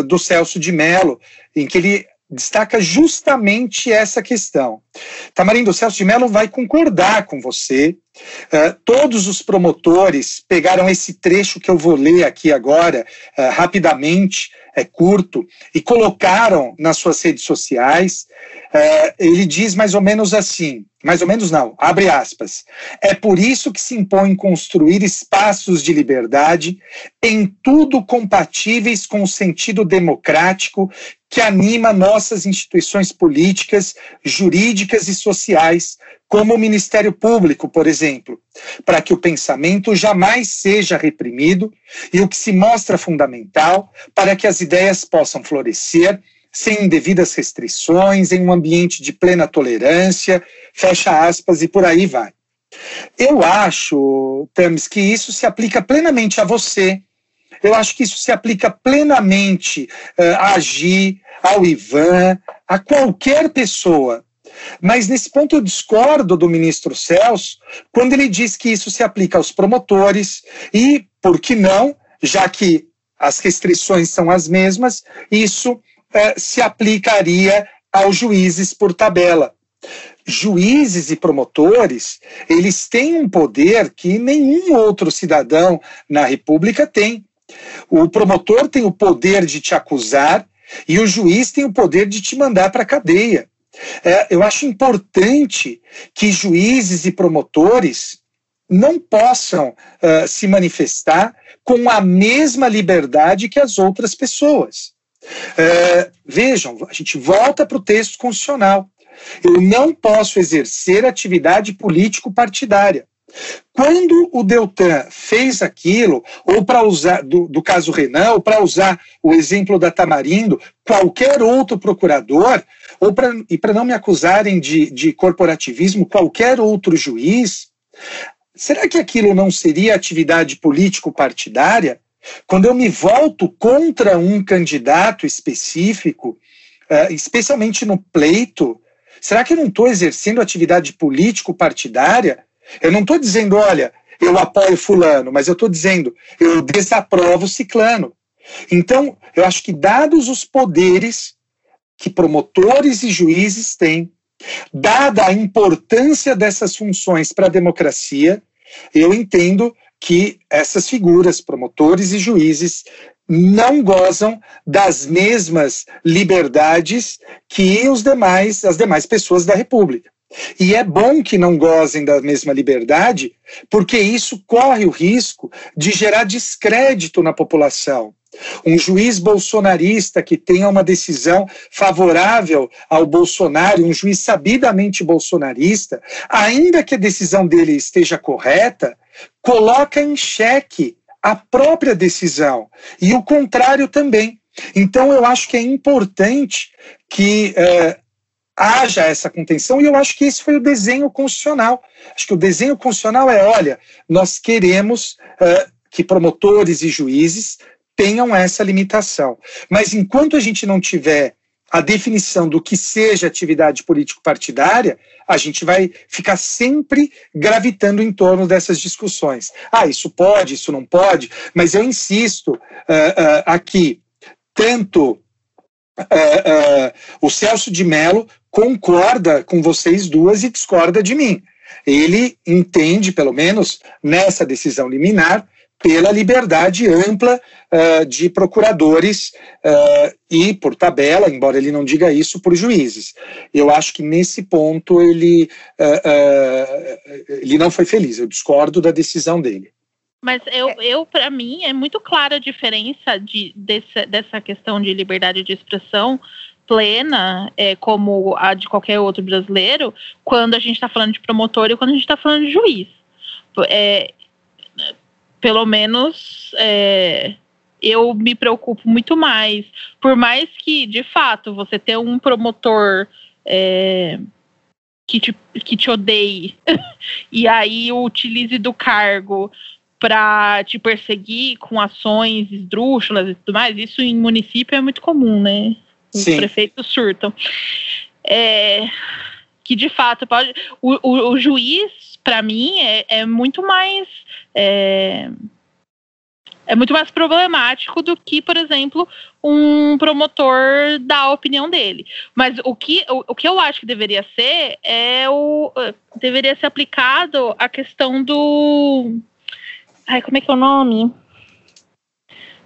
do Celso de Mello, em que ele destaca justamente essa questão. Tamarindo, Celso de Mello vai concordar com você. Uh, todos os promotores pegaram esse trecho que eu vou ler aqui agora, uh, rapidamente, é curto, e colocaram nas suas redes sociais. Uh, ele diz mais ou menos assim: mais ou menos não, abre aspas. É por isso que se impõe construir espaços de liberdade em tudo compatíveis com o sentido democrático que anima nossas instituições políticas, jurídicas e sociais, como o Ministério Público, por exemplo, para que o pensamento jamais seja reprimido e o que se mostra fundamental para que as ideias possam florescer sem indevidas restrições, em um ambiente de plena tolerância, fecha aspas, e por aí vai. Eu acho, Tamis, que isso se aplica plenamente a você, eu acho que isso se aplica plenamente uh, a Agi, ao Ivan, a qualquer pessoa. Mas nesse ponto eu discordo do ministro Celso quando ele diz que isso se aplica aos promotores e, por que não, já que as restrições são as mesmas, isso uh, se aplicaria aos juízes por tabela. Juízes e promotores, eles têm um poder que nenhum outro cidadão na República tem. O promotor tem o poder de te acusar e o juiz tem o poder de te mandar para a cadeia. É, eu acho importante que juízes e promotores não possam uh, se manifestar com a mesma liberdade que as outras pessoas. Uh, vejam, a gente volta para o texto constitucional. Eu não posso exercer atividade político-partidária. Quando o Deltan fez aquilo, ou para usar, do, do, caso Renan, ou para usar o exemplo da Tamarindo, qualquer outro procurador, ou pra, e para não me acusarem de, de corporativismo, qualquer outro juiz, será que aquilo não seria atividade político-partidária? Quando eu me volto contra um candidato específico, uh, especialmente no pleito, será que eu não estou exercendo atividade político-partidária? Eu não estou dizendo, olha, eu apoio fulano, mas eu estou dizendo, eu desaprovo ciclano. Então, eu acho que dados os poderes que promotores e juízes têm, dada a importância dessas funções para a democracia, eu entendo que essas figuras, promotores e juízes, não gozam das mesmas liberdades que os demais, as demais pessoas da República. E é bom que não gozem da mesma liberdade, porque isso corre o risco de gerar descrédito na população. Um juiz bolsonarista que tenha uma decisão favorável ao Bolsonaro, um juiz sabidamente bolsonarista, ainda que a decisão dele esteja correta, coloca em xeque a própria decisão e o contrário também. Então, eu acho que é importante que eh, haja essa contenção, e eu acho que esse foi o desenho constitucional. Acho que o desenho constitucional é: olha, nós queremos uh, que promotores e juízes tenham essa limitação. Mas enquanto a gente não tiver a definição do que seja atividade político-partidária, a gente vai ficar sempre gravitando em torno dessas discussões. Ah, isso pode, isso não pode, mas eu insisto uh, uh, aqui, tanto uh, o Celso de Mello concorda com vocês duas e discorda de mim. Ele entende, pelo menos nessa decisão liminar, pela liberdade ampla uh, de procuradores uh, e, por tabela, embora ele não diga isso, por juízes. Eu acho que nesse ponto ele, uh, ele não foi feliz. Eu discordo da decisão dele. Mas eu, eu para mim, é muito clara a diferença de, dessa, dessa questão de liberdade de expressão plena, é, como a de qualquer outro brasileiro, quando a gente está falando de promotor e quando a gente está falando de juiz. É, pelo menos é, eu me preocupo muito mais. Por mais que, de fato, você ter um promotor é, que, te, que te odeie (laughs) e aí utilize do cargo para te perseguir com ações esdrúxulas e tudo mais, isso em município é muito comum, né? Os Sim. prefeitos surtam. É, que de fato pode. O, o, o juiz, para mim, é, é, muito mais. É, é muito mais problemático do que, por exemplo, um promotor dar a opinião dele. Mas o que, o, o que eu acho que deveria ser é o. deveria ser aplicado a questão do. Ai, como é que é o nome?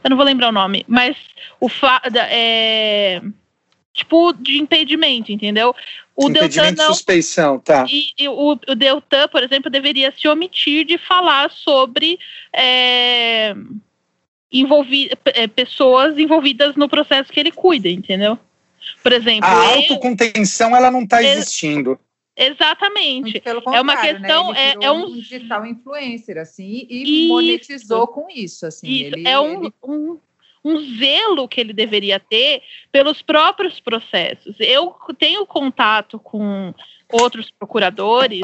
eu não vou lembrar o nome, mas o fa é tipo de impedimento, entendeu? O impedimento Deltan não, de suspeição, tá? E, e o, o, Deltan, por exemplo, deveria se omitir de falar sobre é, envolvi, é, pessoas envolvidas no processo que ele cuida, entendeu? Por exemplo, a autocontenção ela não está existindo. Exatamente. é uma né? questão, né? é, é um digital influencer assim e isso. monetizou com isso, assim. Isso. Ele, é um, ele... um, um zelo que ele deveria ter pelos próprios processos. Eu tenho contato com outros procuradores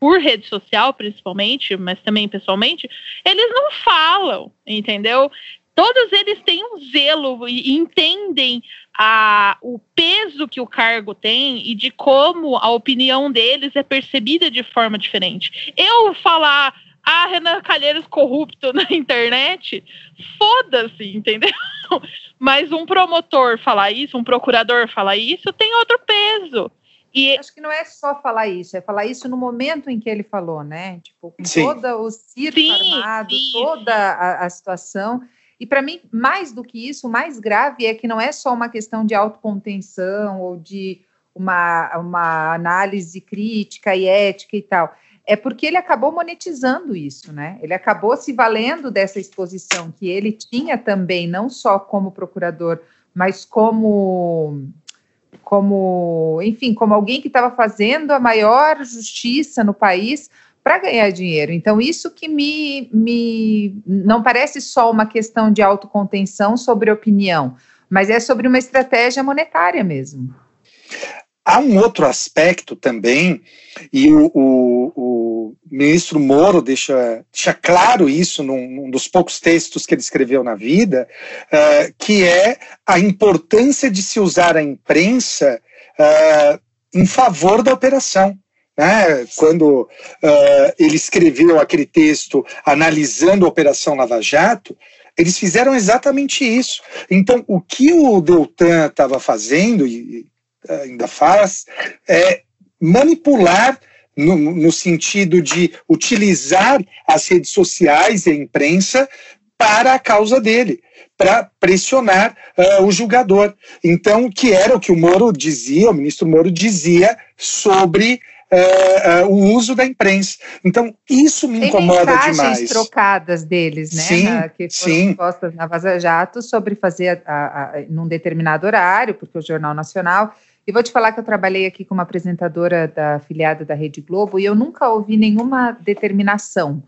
por rede social, principalmente, mas também pessoalmente, eles não falam, entendeu? Todos eles têm um zelo e entendem a, o peso que o cargo tem e de como a opinião deles é percebida de forma diferente. Eu falar ah, Renan Calheiros corrupto na (laughs) internet, foda-se, entendeu? (laughs) Mas um promotor falar isso, um procurador falar isso, tem outro peso. E... Acho que não é só falar isso, é falar isso no momento em que ele falou, né? Tipo, com sim. todo o circo sim, armado, sim, toda a, a situação. E para mim, mais do que isso, o mais grave é que não é só uma questão de autocontenção ou de uma, uma análise crítica e ética e tal. É porque ele acabou monetizando isso, né? Ele acabou se valendo dessa exposição que ele tinha também, não só como procurador, mas como como, enfim, como alguém que estava fazendo a maior justiça no país para ganhar dinheiro. Então, isso que me, me não parece só uma questão de autocontenção sobre opinião, mas é sobre uma estratégia monetária mesmo. Há um outro aspecto também, e o, o, o ministro Moro deixa, deixa, claro isso num, num, dos poucos textos que ele escreveu na vida, uh, que é a importância de se usar a imprensa uh, em favor da operação. Né? Quando uh, ele escreveu aquele texto analisando a Operação Lava Jato, eles fizeram exatamente isso. Então, o que o Deltan estava fazendo, e ainda faz, é manipular no, no, sentido de utilizar as redes sociais e a imprensa para a causa dele, para pressionar uh, o julgador. Então, que era o que o Moro dizia, o ministro Moro dizia sobre uh, uh, o uso da imprensa. Então, isso me Tem incomoda demais. trocadas deles, né? Sim, na, que foram sim. postas na Vaza Jato sobre fazer a, a, a, num determinado horário, porque o Jornal Nacional e vou te falar que eu trabalhei aqui como apresentadora da afiliada da Rede Globo e eu nunca ouvi nenhuma determinação.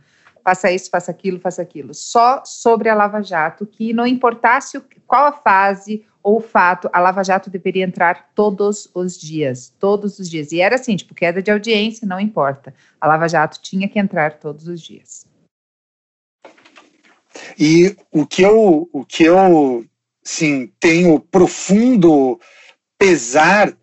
Faça isso, faça aquilo, faça aquilo. Só sobre a Lava Jato, que não importasse qual a fase ou o fato, a Lava Jato deveria entrar todos os dias. Todos os dias. E era assim, tipo, queda de audiência, não importa. A Lava Jato tinha que entrar todos os dias. E o que eu, o que eu sim, tenho profundo pesar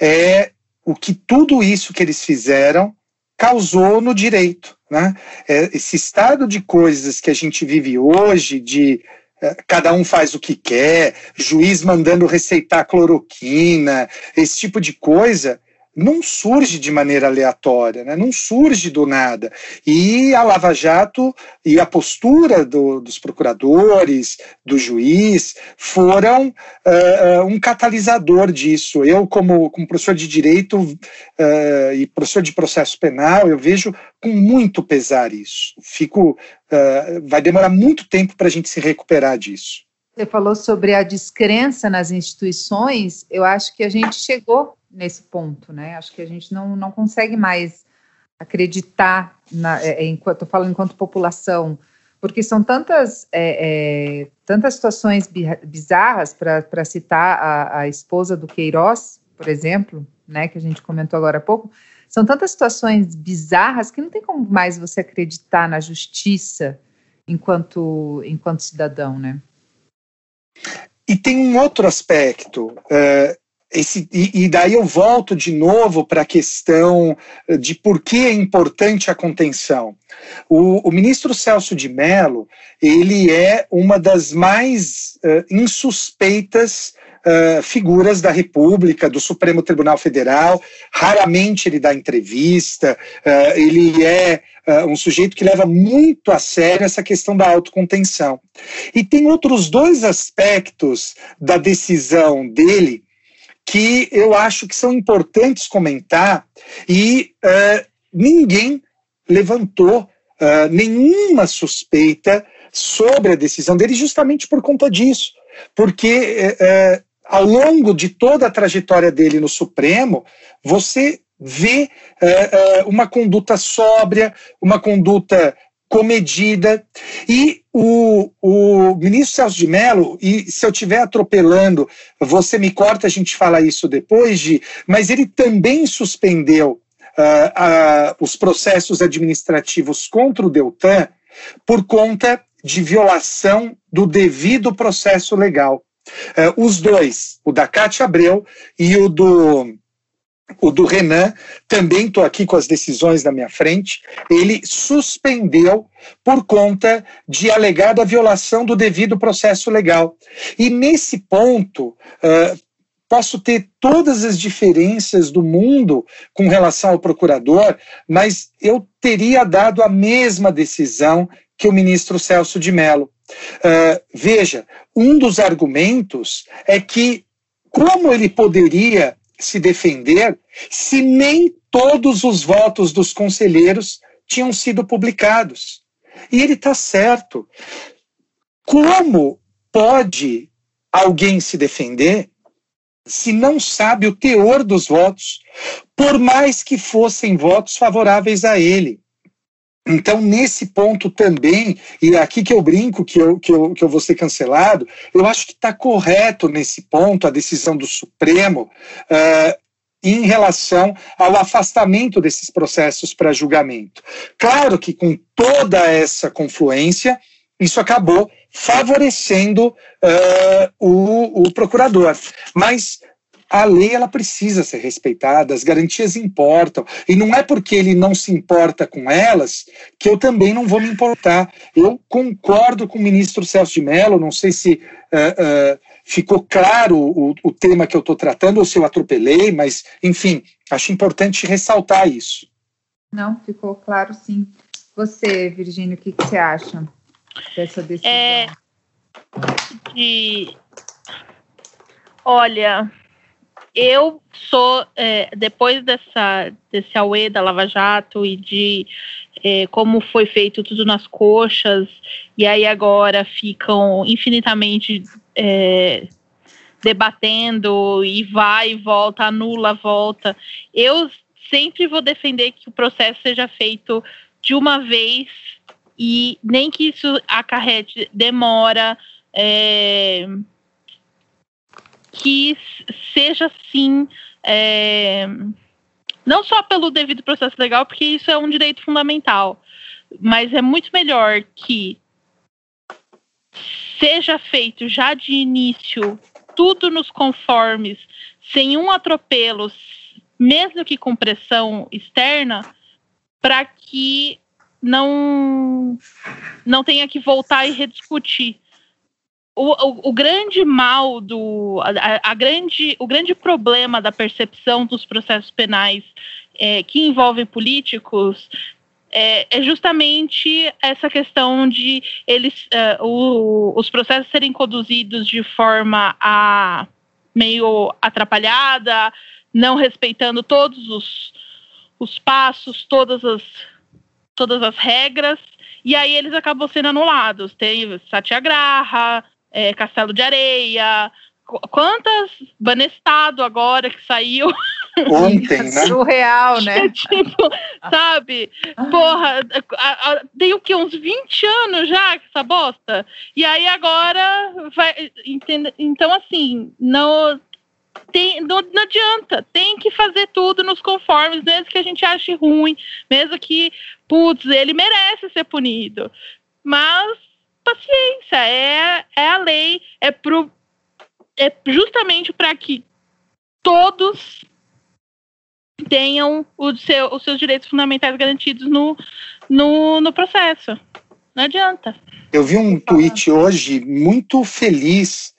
é o que tudo isso que eles fizeram causou no direito. Né? É, esse estado de coisas que a gente vive hoje, de é, cada um faz o que quer, juiz mandando receitar cloroquina, esse tipo de coisa, não surge de maneira aleatória, né? não surge do nada. E a Lava Jato e a postura do, dos procuradores, do juiz, foram uh, um catalisador disso. Eu, como, como professor de direito uh, e professor de processo penal, eu vejo com muito pesar isso. Fico, uh, vai demorar muito tempo para a gente se recuperar disso. Você falou sobre a descrença nas instituições, eu acho que a gente chegou nesse ponto, né? Acho que a gente não, não consegue mais acreditar, na, é, é enquanto eu falo enquanto população, porque são tantas, é, é, tantas situações bizarras, para citar a, a, esposa do Queiroz, por exemplo, né, que a gente comentou agora há pouco, são tantas situações bizarras que não tem como mais você acreditar na justiça enquanto, enquanto cidadão, né? E tem um outro aspecto. Uh, esse, e, e, daí eu volto de novo para a questão de por que é importante a contenção. O, o ministro Celso de Mello, ele é uma das mais uh, insuspeitas uh, figuras da República, do Supremo Tribunal Federal, raramente ele dá entrevista, uh, ele é um sujeito que leva muito a sério essa questão da autocontenção. E tem outros dois aspectos da decisão dele que eu acho que são importantes comentar e uh, ninguém levantou uh, nenhuma suspeita sobre a decisão dele justamente por conta disso. Porque uh, ao longo de toda a trajetória dele no Supremo, você vê uma conduta sóbria, uma conduta comedida. E o, o ministro Celso de Mello, e se eu estiver atropelando, você me corta, a gente fala isso depois, de, mas ele também suspendeu uh, uh, os processos administrativos contra o Deltan por conta de violação do devido processo legal. Uh, os dois, o da Cátia Abreu e o do o do Renan, também estou aqui com as decisões na minha frente, ele suspendeu por conta de alegada violação do devido processo legal. E nesse ponto, uh, posso ter todas as diferenças do mundo com relação ao procurador, mas eu teria dado a mesma decisão que o ministro Celso de Mello. Uh, veja, um dos argumentos é que, como ele poderia se defender se nem todos os votos dos conselheiros tinham sido publicados. E ele está certo. Como pode alguém se defender se não sabe o teor dos votos, por mais que fossem votos favoráveis a ele. Então, nesse ponto também, e aqui que eu brinco que eu, que eu, que eu vou ser cancelado, eu acho que está correto nesse ponto a decisão do Supremo uh, em relação ao afastamento desses processos para julgamento. Claro que com toda essa confluência, isso acabou favorecendo uh, o, o procurador. Mas a lei ela precisa ser respeitada, as garantias importam. E não é porque ele não se importa com elas que eu também não vou me importar. Eu concordo com o ministro Celso de Mello, não sei se uh, uh, ficou claro o, o, tema que eu estou tratando ou se eu atropelei, mas, enfim, acho importante ressaltar isso. Não, ficou claro sim. Você, Virgínia, o que, que você acha dessa decisão? É, de... Olha, eu sou, é, depois dessa, desse auê da Lava Jato e de é, como foi feito tudo nas coxas, e aí agora ficam infinitamente é, debatendo e vai e volta, anula, volta. Eu sempre vou defender que o processo seja feito de uma vez e nem que isso acarrete demora. É, que seja sim. É, não só pelo devido processo legal, porque isso é um direito fundamental, mas é muito melhor que seja feito já de início tudo nos conformes, sem um atropelo, mesmo que com pressão externa, para que não não tenha que voltar e rediscutir o, o, o, grande mal do a, a, grande o grande problema da percepção dos processos penais é, que envolvem políticos é, é, justamente essa questão de eles uh, o, os processos serem conduzidos de forma a meio atrapalhada não respeitando todos os, os passos todas as todas as regras e aí eles acabam sendo anulados. Tem Satyagraha é, Castelo de Areia, quantas Banestado agora que saiu. (laughs) Ontem, né? Surreal, né? tipo, sabe? Porra, a, a, tem o que? Uns 20 anos já essa bosta? E aí agora vai. Entende? Então, assim, não. Tem, não, não adianta, tem que fazer tudo nos conformes, mesmo que a gente ache ruim, mesmo que, putz, ele merece ser punido. Mas paciência, é, é a lei, é, pro, é justamente para que todos tenham o seu, os seus direitos fundamentais garantidos no, no, no processo. Não adianta. Eu vi um tweet hoje muito feliz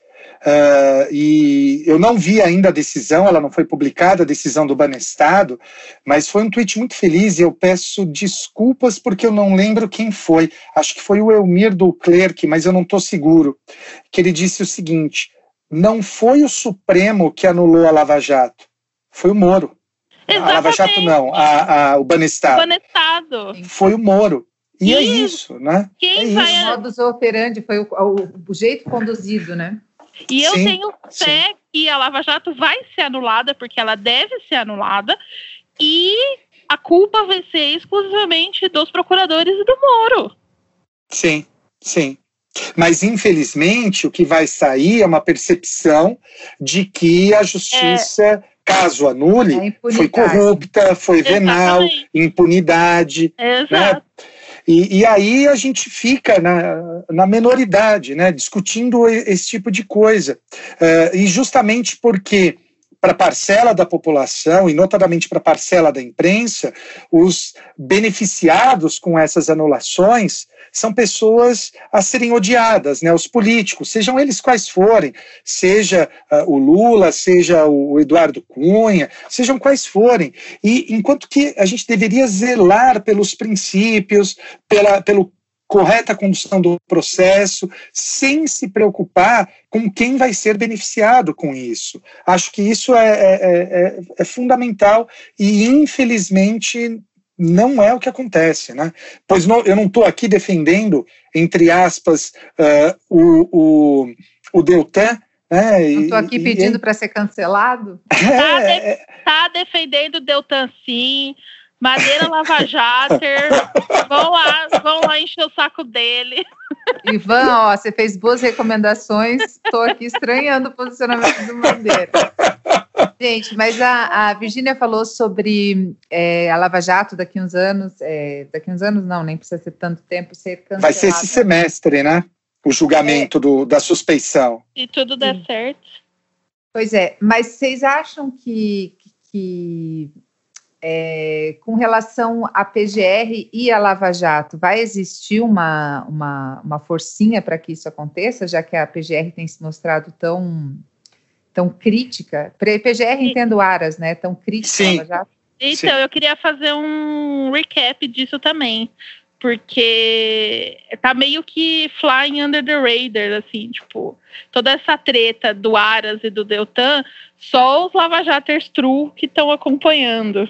Uh, e eu não vi ainda a decisão, ela não foi publicada, a decisão do Banestado, mas foi um tweet muito feliz e eu peço desculpas porque eu não lembro quem foi. Acho que foi o Elmir do Clerc, mas eu não estou seguro. Que ele disse o seguinte: não foi o Supremo que anulou a Lava Jato, foi o Moro. Exatamente. A Lava Jato não, a, a, o Banestado. O Banestado. Foi o Moro. E, é isso, né? Quem é vai... Isso. O modus operandi foi o, o, o jeito conduzido, né? E eu sim, tenho fé sim. que a Lava Jato vai ser anulada, porque ela deve ser anulada, e a culpa vai ser exclusivamente dos procuradores e do Moro. Sim, sim. Mas, infelizmente, o que vai sair é uma percepção de que a justiça, é, caso anule, é foi corrupta, foi venal, impunidade. Né? Exato. Né? E, e, aí a gente fica na, na menoridade, né, discutindo esse tipo de coisa. Uh, e justamente porque para parcela da população, e notadamente para parcela da imprensa, os beneficiados com essas anulações são pessoas a serem odiadas, né? Os políticos, sejam eles quais forem, seja uh, o Lula, seja o Eduardo Cunha, sejam quais forem. E enquanto que a gente deveria zelar pelos princípios, pela, pelo correta condução do processo, sem se preocupar com quem vai ser beneficiado com isso. Acho que isso é, é, é, é fundamental e, infelizmente, não é o que acontece, né? Pois não, eu não estou aqui defendendo, entre aspas, uh, o, o, o Deltan, É, Não estou aqui pedindo para ser cancelado. Está (laughs) é, de, tá defendendo Deltan sim, Madeira Lava Jater. (laughs) vão lá, vão lá encher o saco dele. Ivan, ó, você fez boas recomendações. Estou aqui estranhando o posicionamento do Madeira. Gente, mas a, a Virgínia falou sobre é, a Lava Jato daqui uns anos. É, daqui uns anos não, nem precisa ser tanto tempo ser cancelada. Vai ser esse semestre, né? O julgamento é. do, da suspeição. E tudo der Sim. certo. Pois é, mas vocês acham que, que é, com relação à PGR e à Lava Jato, vai existir uma, uma, uma forcinha para que isso aconteça, já que a PGR tem se mostrado tão, tão crítica? PGR, entendo Aras, né? Tão crítica Sim. Lava Jato. Então, Sim. eu queria fazer um recap disso também porque tá meio que flying under the radar, assim, tipo, toda essa treta do Aras e do Deltan, só os Lava Jaters True que estão acompanhando.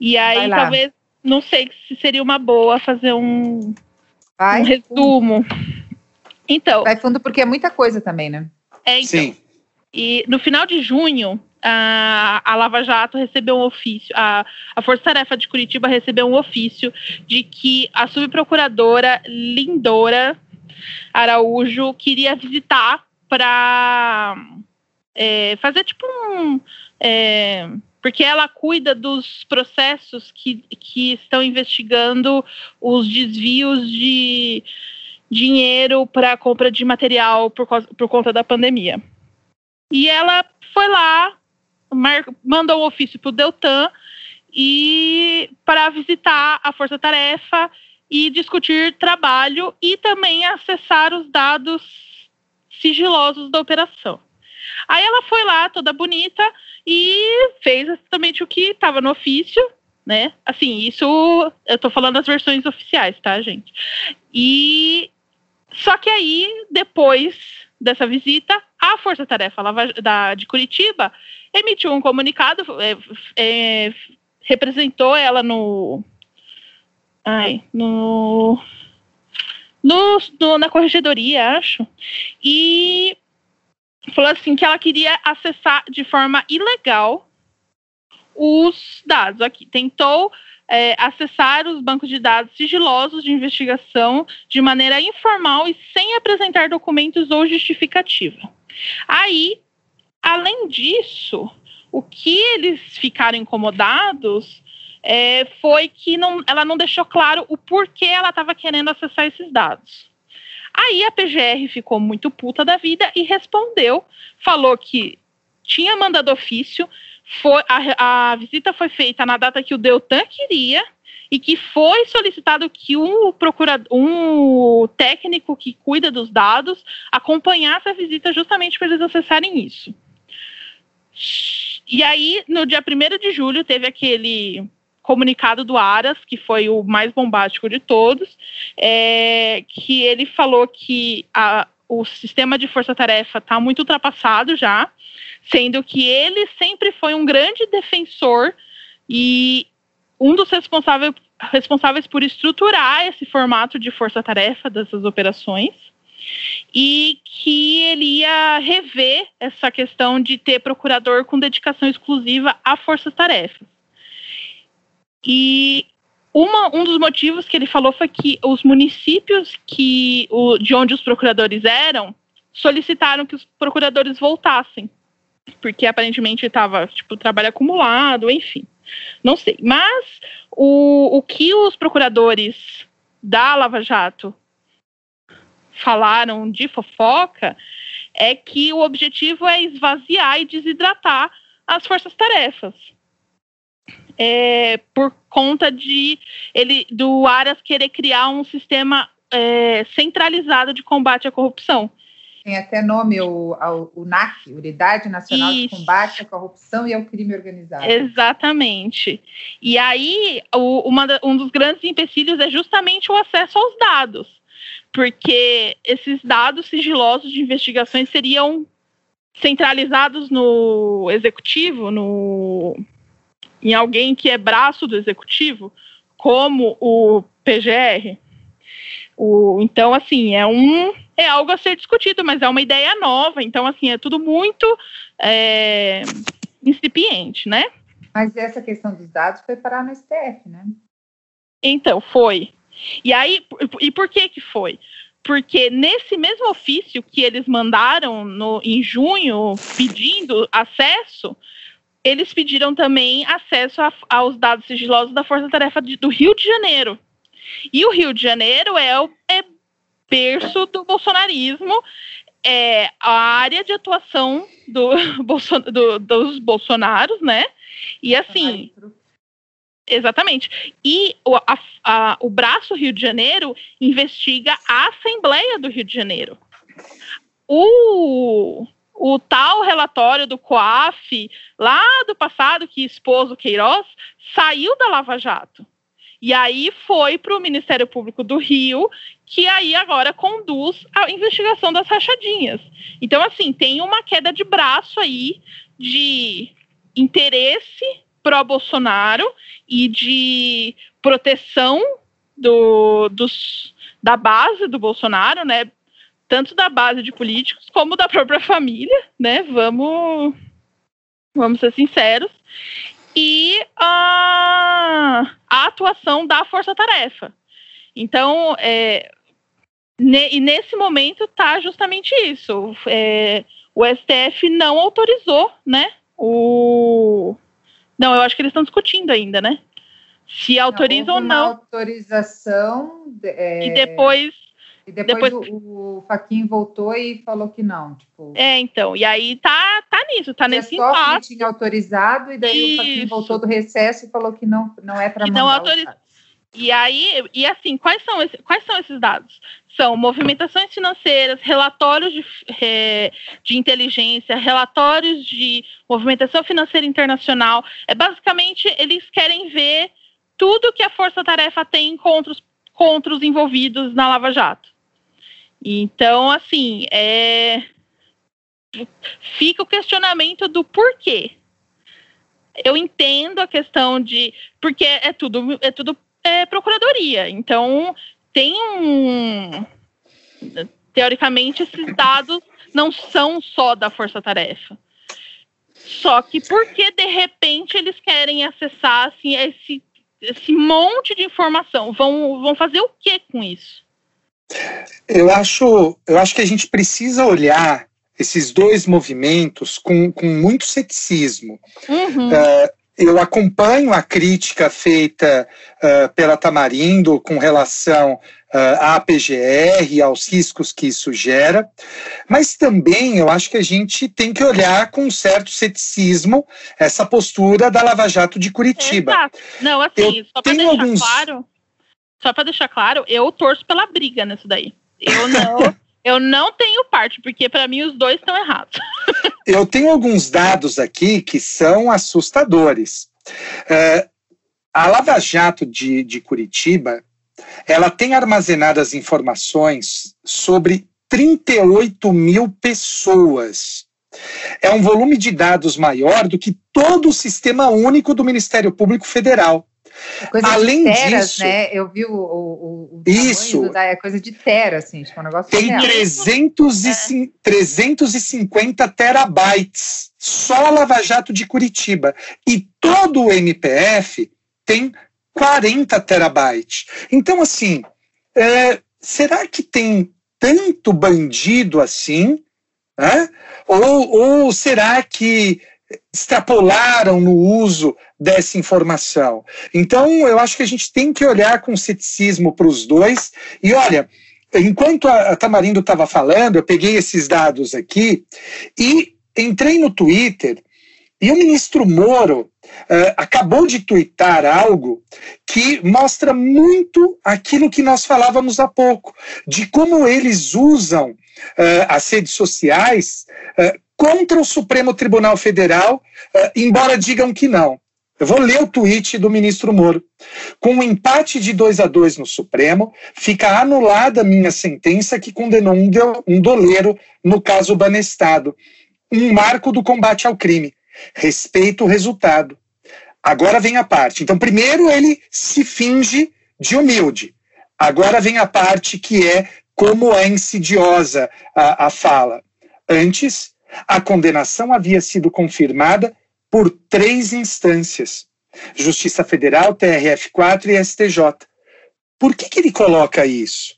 E aí, talvez, não sei se seria uma boa fazer um, um resumo. Então. Vai fundo porque é muita coisa também, né? É, então. Sim. E no final de junho, a, Lava Jato recebeu um ofício, a, a Força Tarefa de Curitiba recebeu um ofício de que a subprocuradora Lindora Araújo queria visitar para é, fazer tipo um. É, porque ela cuida dos processos que, que estão investigando os desvios de dinheiro para compra de material por, por conta da pandemia. E ela foi lá mandou um ofício para o Deltan e para visitar a Força Tarefa e discutir trabalho e também acessar os dados sigilosos da operação. Aí ela foi lá, toda bonita, e fez exatamente o que estava no ofício, né? Assim, isso eu estou falando as versões oficiais, tá, gente? E só que aí, depois dessa visita, a Força Tarefa da, de Curitiba emitiu um comunicado, é, é, representou ela no, ai, no, no, no, na corregedoria, acho, e falou assim que ela queria acessar de forma ilegal os dados aqui. Tentou é, acessar os bancos de dados sigilosos de investigação de maneira informal e sem apresentar documentos ou justificativa. Aí Além disso, o que eles ficaram incomodados é, foi que não, ela não deixou claro o porquê ela estava querendo acessar esses dados. Aí a PGR ficou muito puta da vida e respondeu, falou que tinha mandado ofício, foi, a, a visita foi feita na data que o Deltan queria e que foi solicitado que um procurador, um técnico que cuida dos dados acompanhasse a visita justamente para eles acessarem isso. E aí, no dia 1 de julho, teve aquele comunicado do Aras, que foi o mais bombástico de todos, é, que ele falou que a, o sistema de força-tarefa está muito ultrapassado já, sendo que ele sempre foi um grande defensor e um dos responsáveis, responsáveis por estruturar esse formato de força-tarefa dessas operações e que ele ia rever essa questão de ter procurador com dedicação exclusiva a forças-tarefas. E uma, um dos motivos que ele falou foi que os municípios que o, de onde os procuradores eram solicitaram que os procuradores voltassem, porque aparentemente estava tipo trabalho acumulado, enfim, não sei. Mas o, o que os procuradores da Lava Jato falaram de fofoca é que o objetivo é esvaziar e desidratar as forças-tarefas. É, por conta de ele do Aras querer criar um sistema é, centralizado de combate à corrupção. Tem até nome o, o, NAC, Unidade Nacional Isso. de Combate à Corrupção e ao Crime Organizado. Exatamente. E aí, o, uma, um dos grandes empecilhos é justamente o acesso aos dados porque esses dados sigilosos de investigações seriam centralizados no executivo, no em alguém que é braço do executivo, como o PGR. O, então, assim, é um é algo a ser discutido, mas é uma ideia nova, então assim, é tudo muito é, incipiente, né? Mas essa questão dos dados foi parar no STF, né? Então, foi. E aí, e por que que foi? Porque nesse mesmo ofício que eles mandaram no, em junho, pedindo acesso, eles pediram também acesso a, aos dados sigilosos da Força Tarefa de, do Rio de Janeiro. E o Rio de Janeiro é o é berço do bolsonarismo, é a área de atuação do, (laughs) do, dos bolsonaros, né? E assim. Exatamente. E o, a, a, o braço Rio de Janeiro investiga a Assembleia do Rio de Janeiro. O, o tal relatório do COAF, lá do passado, que expôs o Queiroz, saiu da Lava Jato. E aí foi para o Ministério Público do Rio, que aí agora conduz a investigação das rachadinhas. Então, assim, tem uma queda de braço aí de interesse pró-Bolsonaro e de proteção do, dos, da base do Bolsonaro, né? Tanto da base de políticos como da própria família, né? Vamos, vamos ser sinceros e a, a atuação da força-tarefa. Então, é, ne, e nesse momento está justamente isso. É, o STF não autorizou, né? O não, eu acho que eles estão discutindo ainda, né? Se autoriza ou não. autorização. É... E depois e depois, depois... O, o Faquin voltou e falou que não. Tipo... É, então. E aí tá, tá nisso, tá nesse impasse. tinha autorizado, e daí Isso. o Faquin voltou do recesso e falou que não, não é para mandar. Não autoriza. E aí, e assim, quais são, esse, quais são esses dados? São movimentações financeiras, relatórios de, é, de inteligência, relatórios de movimentação financeira internacional. É basicamente eles querem ver tudo que a Força Tarefa tem contra os, contra os envolvidos na Lava Jato. Então, assim, é... fica o questionamento do porquê. Eu entendo a questão de. Porque é tudo, é tudo é, procuradoria. Então, tem um. Teoricamente, esses dados não são só da força-tarefa. Só que porque de repente eles querem acessar assim, esse, esse monte de informação? Vão, vão fazer o que com isso? Eu acho, eu acho que a gente precisa olhar esses dois movimentos com, com muito ceticismo. Uhum. Uh, eu acompanho a crítica feita uh, pela Tamarindo com relação uh, à PGR aos riscos que isso gera, mas também eu acho que a gente tem que olhar com um certo ceticismo essa postura da Lava Jato de Curitiba. Exato. Não, assim, eu só para deixar alguns... claro, só para deixar claro, eu torço pela briga nisso daí. Eu (laughs) não. eu não tenho parte, porque para mim os dois estão errados. (laughs) eu tenho alguns dados aqui que são assustadores. Uh, a Lava Jato de, de Curitiba, ela tem armazenadas informações sobre 38 mil pessoas. É um volume de dados maior do que todo o sistema único do Ministério Público Federal. Coisa Além de teras, disso, né? Eu vi o, o, o isso da, é coisa de tera, assim, tipo, um negócio Tem 300 e, é. 350 terabytes só a Lava Jato de Curitiba e todo o MPF tem 40 terabytes. Então, assim, é, será que tem tanto bandido assim? Né? Ou, ou será que extrapolaram no uso dessa informação. Então, eu acho que a gente tem que olhar com ceticismo para os dois. E olha, enquanto a, Tamarindo estava falando, eu peguei esses dados aqui e entrei no Twitter e o ministro Moro uh, acabou de twittar algo que mostra muito aquilo que nós falávamos há pouco, de como eles usam uh, as redes sociais uh, contra o Supremo Tribunal Federal, embora digam que não. Eu vou ler o tweet do ministro Moro. Com um empate de 2 a 2 no Supremo, fica anulada minha sentença que condenou um doleiro no caso Banestado. Um marco do combate ao crime. Respeito o resultado. Agora vem a parte. Então, primeiro ele se finge de humilde. Agora vem a parte que é como é insidiosa a, a fala. Antes, a condenação havia sido confirmada por três instâncias: Justiça Federal, TRF4 e STJ. Por que, que ele coloca isso?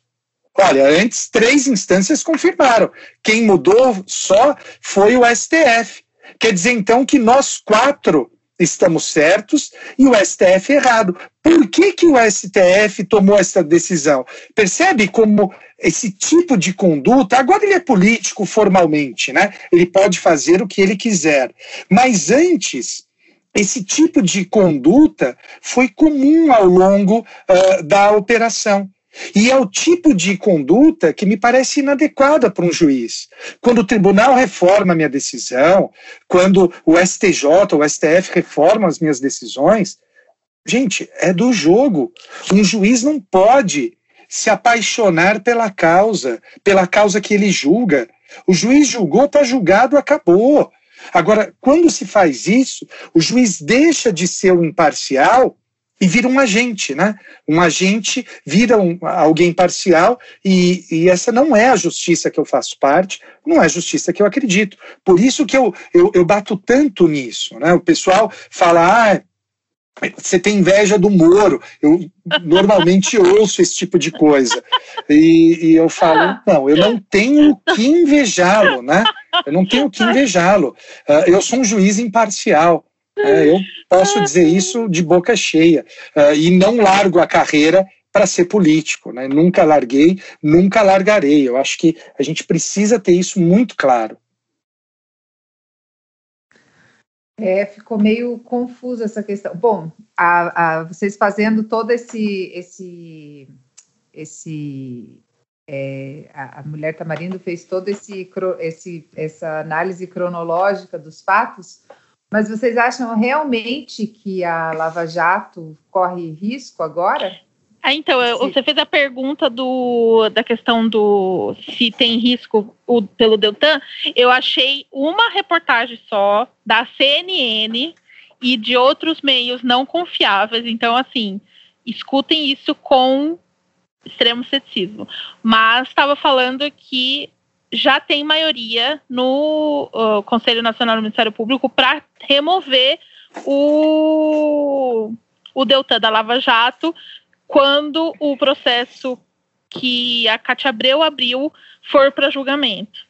Olha, antes três instâncias confirmaram. Quem mudou só foi o STF. Quer dizer, então, que nós quatro estamos certos e o STF errado. Por que, que o STF tomou essa decisão? Percebe como esse tipo de conduta, agora ele é político formalmente, né? Ele pode fazer o que ele quiser. Mas antes, esse tipo de conduta foi comum ao longo uh, da operação. E é o tipo de conduta que me parece inadequada para um juiz. Quando o tribunal reforma a minha decisão, quando o STJ, o STF reforma as minhas decisões, gente, é do jogo. Um juiz não pode se apaixonar pela causa, pela causa que ele julga. O juiz julgou, está julgado, acabou. Agora, quando se faz isso, o juiz deixa de ser o imparcial e vira um agente, né? Um agente vira um, alguém parcial e, e, essa não é a justiça que eu faço parte, não é a justiça que eu acredito. Por isso que eu, eu, eu bato tanto nisso, né? O pessoal fala, ah, você tem inveja do Moro. Eu normalmente (laughs) ouço esse tipo de coisa. E, e, eu falo, não, eu não tenho que invejá-lo, né? Eu não tenho que invejá-lo. Uh, eu sou um juiz imparcial. É, eu posso dizer isso de boca cheia. E não largo a carreira para ser político. Né? Nunca larguei, nunca largarei. Eu acho que a gente precisa ter isso muito claro. É, ficou meio confusa essa questão. Bom, a, a, vocês fazendo todo esse, esse, esse é, a, a, mulher Tamarindo fez todo esse, esse, essa análise cronológica dos fatos. Mas vocês acham realmente que a Lava Jato corre risco agora? Ah, então, eu, você fez a pergunta do, da questão do se tem risco o, pelo Deltan. Eu achei uma reportagem só da CNN e de outros meios não confiáveis. Então, assim, escutem isso com extremo ceticismo. Mas estava falando que já tem maioria no uh, Conselho Nacional do Ministério Público para remover o, o Deltan da Lava Jato quando o processo que a Cátia Abreu abriu for para julgamento.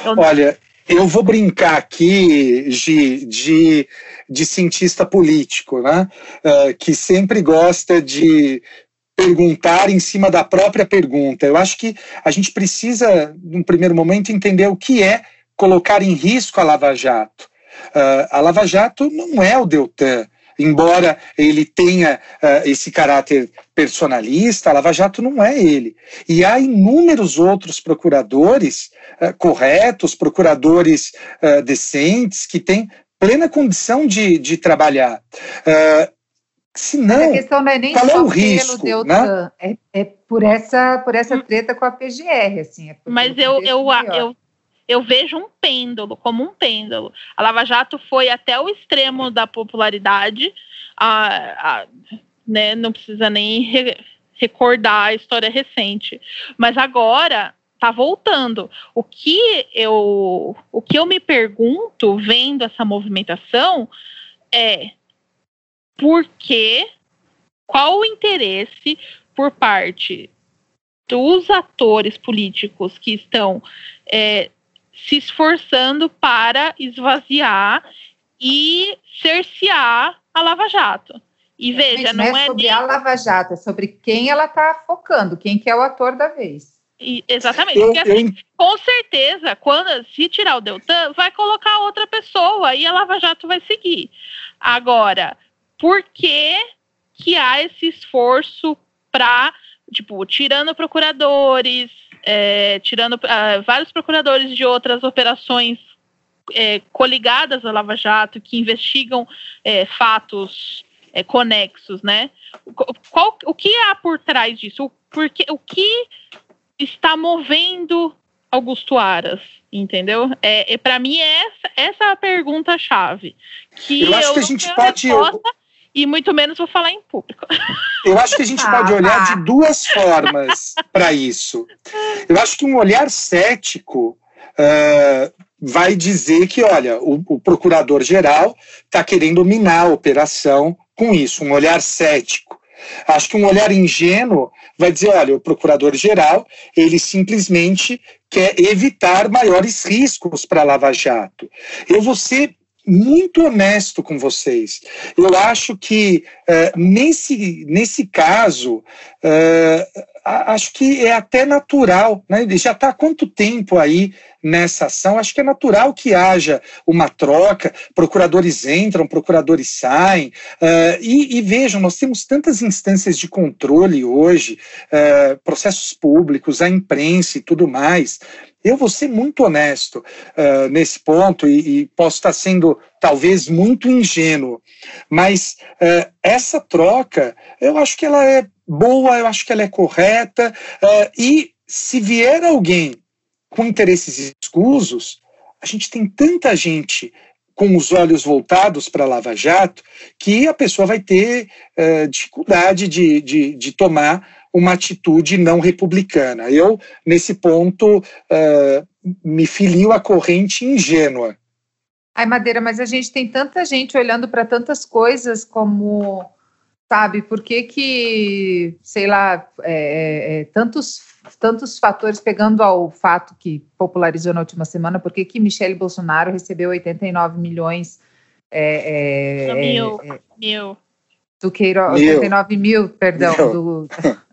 Então, Olha, eu vou brincar aqui de, de, de cientista político, né? Uh, que sempre gosta de perguntar em cima da própria pergunta. Eu acho que a gente precisa, num primeiro momento, entender o que é colocar em risco a Lava Jato. Uh, a Lava Jato não é o Deltan. Embora ele tenha uh, esse caráter personalista, a Lava Jato não é ele. E há inúmeros outros procuradores uh, corretos, procuradores decentes, que têm plena condição de, de trabalhar. Uh, se não, a questão não é nem qual é o risco, Deltan, né? é, é, por essa por essa hum. treta com a PGR, assim. É Mas eu eu, eu eu vejo um pêndulo, como um pêndulo. A Lava Jato foi até o extremo da popularidade, a, a né, não precisa nem re, recordar a história recente. Mas agora está voltando. O que eu o que eu me pergunto vendo essa movimentação é porque qual o interesse por parte dos atores políticos que estão é, se esforçando para esvaziar e cercear a Lava Jato. E veja, não, não é, é sobre nem... a Lava Jato, é sobre quem ela está focando, quem que é o ator da vez. E, exatamente, porque assim, com certeza, quando se tirar o Deltan, vai colocar outra pessoa e a Lava Jato vai seguir. Agora, por que, que há esse esforço para, tipo, tirando procuradores, é, tirando uh, vários procuradores de outras operações é, coligadas à Lava Jato, que investigam é, fatos é, conexos, né? Qual, o que há por trás disso? O, porque, o que está movendo Augusto Aras, entendeu? É, é para mim essa essa é a pergunta chave. Que eu acho eu que a gente pode resposta, e muito menos vou falar em público. Eu acho que a gente ah, pode olhar de duas formas para isso. Eu acho que um olhar cético uh, vai dizer que, olha, o, o procurador-geral está querendo minar a operação com isso, um olhar cético. Acho que um olhar ingênuo vai dizer, olha, o procurador-geral, ele simplesmente quer evitar maiores riscos para a Lava Jato. Eu vou ser muito honesto com vocês. Eu acho que uh, nesse, nesse caso, uh, acho que é até natural, né? Já está há quanto tempo aí nessa ação? Acho que é natural que haja uma troca, procuradores entram, procuradores saem, uh, e, e, vejam, nós temos tantas instâncias de controle hoje, processos públicos, a imprensa e tudo mais. Eu vou ser muito honesto uh, nesse ponto e, e, posso estar sendo talvez muito ingênuo, mas essa troca, eu acho que ela é boa, eu acho que ela é correta. Uh, e se vier alguém com interesses escusos, a gente tem tanta gente com os olhos voltados para Lava Jato que a pessoa vai ter uh, dificuldade de, de, de, tomar uma atitude não republicana. Eu, nesse ponto, uh, me filio à corrente ingênua. Ai, Madeira, mas a gente tem tanta gente olhando para tantas coisas como sabe? Por que que, sei lá, é, é, é, tantos, tantos fatores, pegando ao fato que popularizou na última semana, por que que Michele Bolsonaro recebeu 89 milhões... É, é mil, é, mil. Do Queiroz, 89 mil, perdão. Mil. Do... (laughs)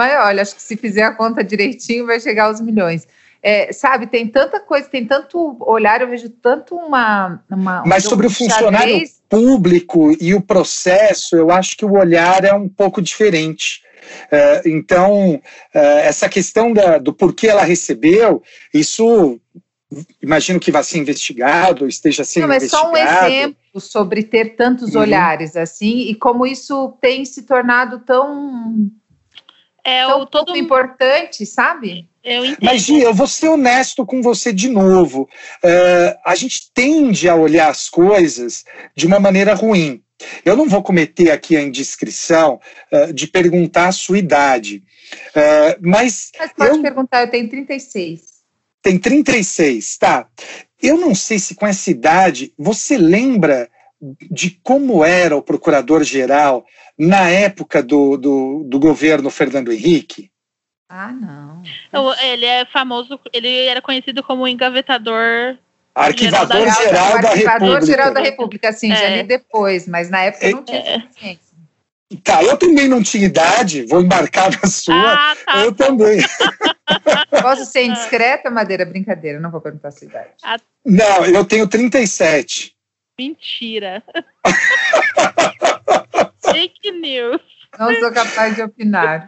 Mas olha, acho que se fizer a conta direitinho vai chegar aos milhões. É, sabe, tem tanta coisa, tem tanto olhar, eu vejo tanto uma. uma Mas sobre o funcionário público e o processo, eu acho que o olhar é um pouco diferente. É, então, é, essa questão da, do porquê ela recebeu, isso imagino que vai ser investigado, esteja sendo Não, investigado. Não, é só um exemplo sobre ter tantos uhum. olhares assim e como isso tem se tornado tão é tão o todo importante, sabe? Eu Mas, Gia, eu vou ser honesto com você de novo. Uh, a gente tende a olhar as coisas de uma maneira ruim. Eu não vou cometer aqui a indiscrição uh, de perguntar a sua idade. Uh, mas. Mas pode eu... perguntar, eu tenho 36. Tem 36, tá. Eu não sei se com essa idade você lembra de como era o procurador-geral na época do, do, do governo Fernando Henrique? Ah, não. Ele é famoso, ele era conhecido como engavetador. Arquivador geral, geral da, da Arquivador República. geral da República, sim, é. já li depois, mas na época é. não tinha é. suficiência. Tá, eu também não tinha idade, vou embarcar na sua. Ah, tá. Eu também. (laughs) Posso ser indiscreta, Madeira? Brincadeira, não vou perguntar a sua idade. Ah. Não, eu tenho 37. Mentira. (laughs) Fake news. Não sou capaz de opinar.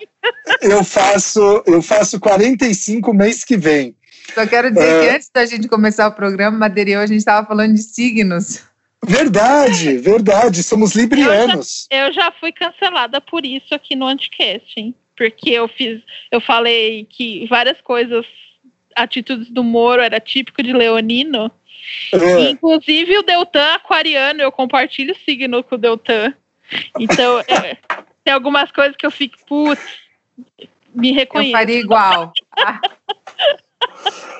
Eu faço, eu faço 45 mês que vem. Só quero dizer é... que antes da gente começar o programa, Madeira eu, a gente estava falando de signos. Verdade, verdade. Somos librianos. Eu já, eu já fui cancelada por isso aqui no Anticast, hein? Porque eu fiz, eu falei que várias coisas, atitudes do Moro era típico de leonino. É. Inclusive o Deltan aquariano, eu compartilho o signo com o Deltan. Então, é, (laughs) tem algumas coisas que eu fico, putz, me reconheço. Eu faria igual. (laughs)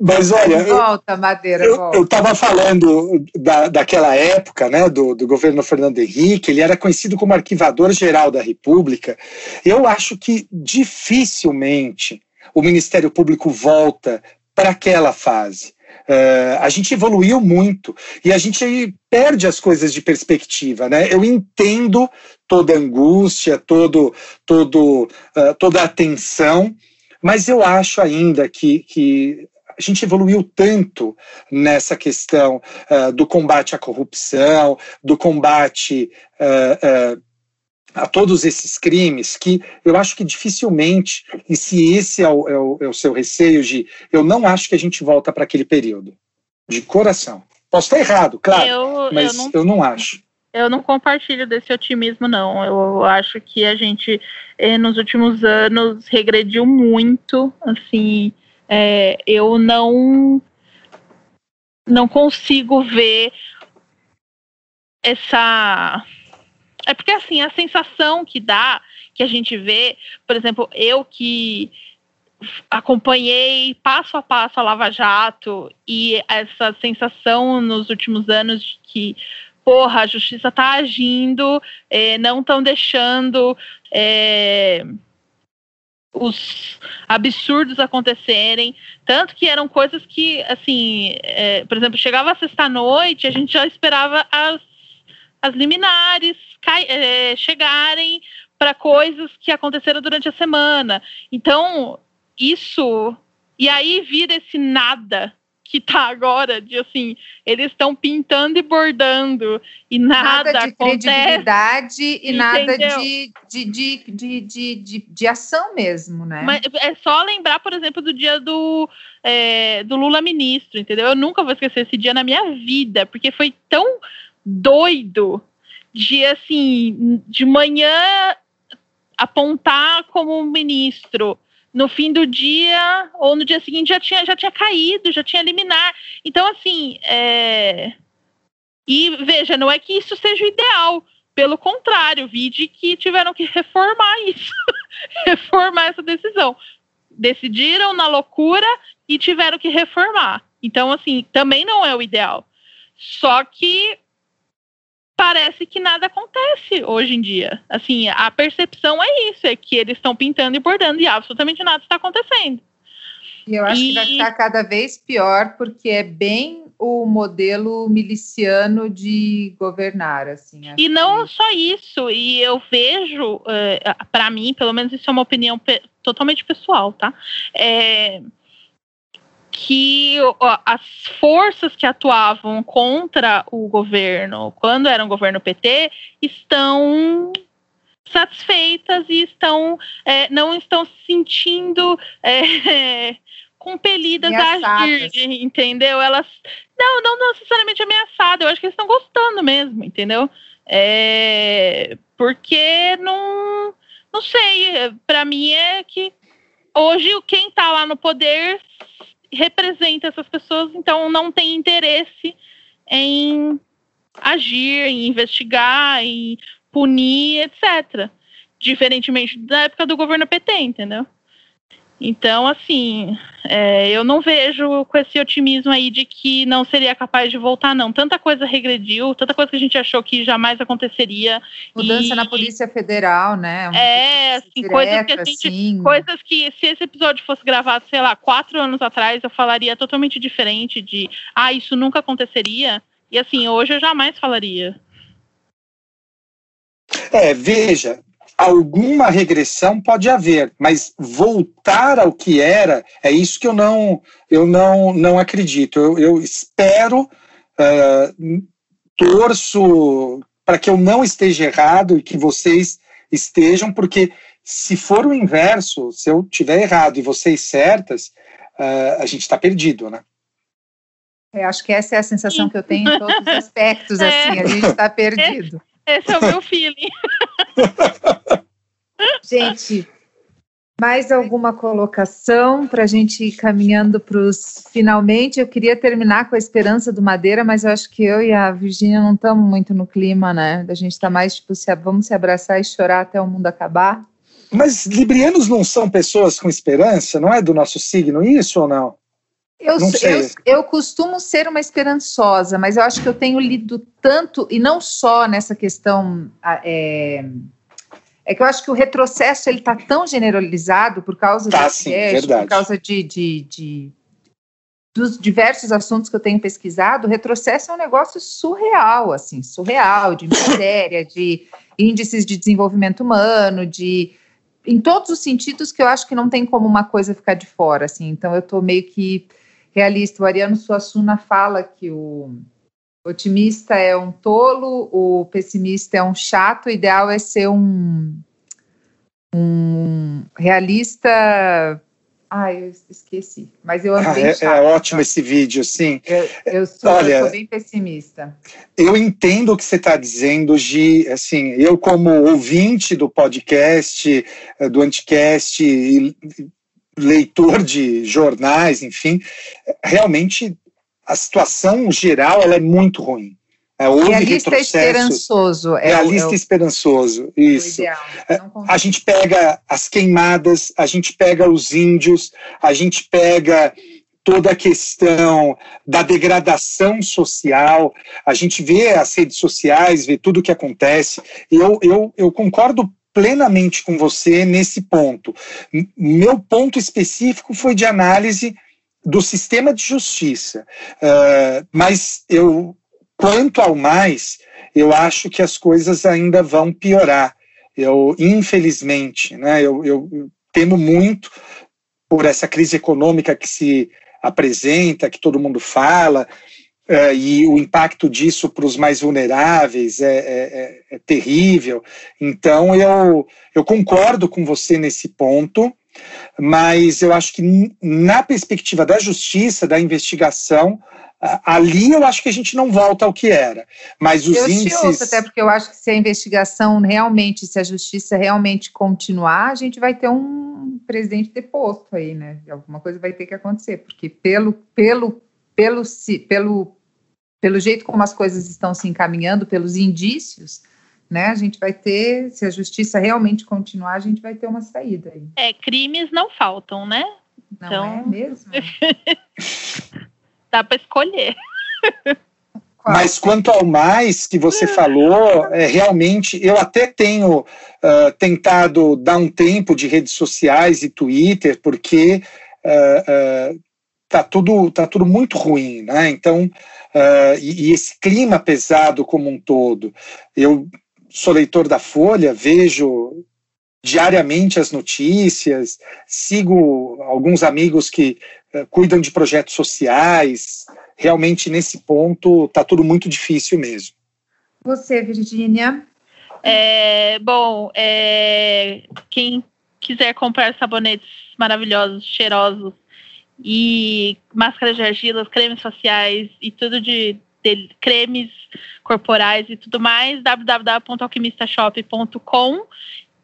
Mas olha, volta, Madeira, eu estava falando da, daquela época, né, do, do governo Fernando Henrique, ele era conhecido como arquivador geral da República. Eu acho que dificilmente o Ministério Público volta para aquela fase. Uh, a gente evoluiu muito e a gente perde as coisas de perspectiva, né? Eu entendo toda angústia, todo, todo, uh, toda a tensão, mas eu acho ainda que, que a gente evoluiu tanto nessa questão uh, do combate à corrupção, do combate uh, uh, a todos esses crimes, que eu acho que dificilmente, e se esse é o, é o, é o seu receio, de eu não acho que a gente volta para aquele período, de coração. Posso estar errado, claro, eu, mas eu não, eu não acho. Eu não compartilho desse otimismo, não. Eu acho que a gente, eh, nos últimos anos, regrediu muito. Assim, é, eu não, não consigo ver essa é porque assim, a sensação que dá, que a gente vê, por exemplo, eu que acompanhei passo a passo a Lava Jato e essa sensação nos últimos anos de que porra, a justiça está agindo, é, não estão deixando é, os absurdos acontecerem, tanto que eram coisas que, assim, é, por exemplo, chegava sexta-noite, a gente já esperava as, as liminares cai, é, chegarem para coisas que aconteceram durante a semana. Então, isso. E aí vira esse nada que tá agora, de assim, eles estão pintando e bordando e nada, nada de acontece, credibilidade e entendeu? nada de, de, de, de, de, de, de, ação mesmo, né? Mas é só lembrar, por exemplo, do dia do, é, do Lula ministro, entendeu? Eu nunca vou esquecer esse dia na minha vida, porque foi tão doido de assim, de manhã apontar como ministro no fim do dia ou no dia seguinte já tinha, já tinha caído, já tinha liminar. Então, assim, é... e veja, não é que isso seja o ideal. Pelo contrário, vide que tiveram que reformar isso, (laughs) reformar essa decisão. Decidiram na loucura e tiveram que reformar. Então, assim, também não é o ideal. Só que parece que nada acontece hoje em dia. Assim, a percepção é isso, é que eles estão pintando e bordando e absolutamente nada está acontecendo. E eu acho e... que vai ficar cada vez pior, porque é bem o modelo miliciano de governar, assim. E não que... só isso, e eu vejo, eh, para mim, pelo menos isso é uma opinião totalmente pessoal, tá? É, que as forças que atuavam contra o governo, quando era um governo PT, estão satisfeitas e estão é, não estão se sentindo é, (laughs) compelidas a agir, entendeu? Elas não, não necessariamente ameaçadas, eu acho que eles estão gostando mesmo, entendeu? É, porque não, não sei, para mim é que hoje quem está lá no poder representa essas pessoas, então não tem interesse em agir, em investigar, em punir, etc. Diferentemente da época do governo PT, entendeu? Então, assim, é, eu não vejo com esse otimismo aí de que não seria capaz de voltar, não. Tanta coisa regrediu, tanta coisa que a gente achou que jamais aconteceria. Mudança e, na Polícia Federal, né? Uma é, assim, direta, coisas que a gente. Assim. Coisas que, se esse episódio fosse gravado, sei lá, quatro anos atrás, eu falaria totalmente diferente de ah, isso nunca aconteceria. E assim, hoje eu jamais falaria. É, veja, alguma regressão pode haver, mas voltar ao que era é isso que eu não eu não não acredito. Eu, eu espero, uh, torço para que eu não esteja errado e que vocês estejam, porque se for o inverso, se eu tiver errado e vocês certas, uh, a gente está perdido, né? Eu acho que essa é a sensação que eu tenho em todos os aspectos, (laughs) é. assim, a gente está perdido. Esse é o meu feeling. Gente, mais alguma colocação para a gente ir caminhando para os finalmente? Eu queria terminar com a esperança do Madeira, mas eu acho que eu e a Virgínia não estamos muito no clima, né? A gente está mais tipo, se, vamos se abraçar e chorar até o mundo acabar. Mas librianos não são pessoas com esperança? Não é do nosso signo isso ou não? Eu, eu, eu, costumo ser uma esperançosa, mas eu acho que eu tenho lido tanto, e não só nessa questão. É, é que eu acho que o retrocesso ele está tão generalizado por causa tá, do sim, por causa de, de, de, dos diversos assuntos que eu tenho pesquisado, o retrocesso é um negócio surreal, assim, surreal, de miséria, de índices de desenvolvimento humano, de em todos os sentidos que eu acho que não tem como uma coisa ficar de fora, assim. Então eu estou meio que realista. O Ariano Suassuna fala que o otimista é um tolo, o pessimista é um chato, o ideal é ser um, um realista. Ai, eu esqueci. Mas eu ah, é, chato, é, ótimo esse vídeo, sim. Eu, eu, sou, Olha, eu sou bem pessimista. Eu entendo o que você está dizendo, Gi. Assim, eu, como ouvinte do podcast, eh, do Anticast, leitor de jornais, enfim, realmente a situação geral ela é muito ruim. É, houve realista esperançoso. É realista é o, esperançoso, isso. É, a gente pega as queimadas, a gente pega os índios, a gente pega toda a questão da degradação social, a gente vê as redes sociais, vê tudo o que acontece. Eu, eu, eu concordo plenamente com você nesse ponto. Meu ponto específico foi de análise do sistema de justiça, uh, mas eu, quanto ao mais, eu acho que as coisas ainda vão piorar. Eu, infelizmente, né, eu, eu temo muito por essa crise econômica que se apresenta, que todo mundo fala, uh, e o impacto disso para os mais vulneráveis é, é, é, é, terrível. Então, eu, eu concordo com você nesse ponto, mas eu acho que na perspectiva da justiça, da investigação, ali eu acho que a gente não volta ao que era. Mas os eu índices. Ouço, até porque eu acho que se a investigação realmente, se a justiça realmente continuar, a gente vai ter um presidente deposto aí, né? Alguma coisa vai ter que acontecer, porque pelo, pelo, pelo, pelo, pelo jeito como as coisas estão se encaminhando, pelos indícios, né? A gente vai ter, se a justiça realmente continuar, a gente vai ter uma saída aí. É, crimes não faltam, né? Não então... é mesmo? (laughs) dá para escolher. Mas quanto ao mais que você falou, é, realmente eu até tenho uh, tentado dar um tempo de redes sociais e Twitter, porque uh, uh, tá tudo tá tudo muito ruim, né? Então uh, e, e, esse clima pesado como um todo, eu sou leitor da Folha, vejo diariamente as notícias, sigo alguns amigos que uh, cuidam de projetos sociais. Realmente, nesse ponto, está tudo muito difícil mesmo. Você, Virgínia? É, bom, é, quem quiser comprar sabonetes maravilhosos, cheirosos e máscaras de argila, cremes faciais e tudo de, de cremes corporais e tudo mais, www.alquimistashop.com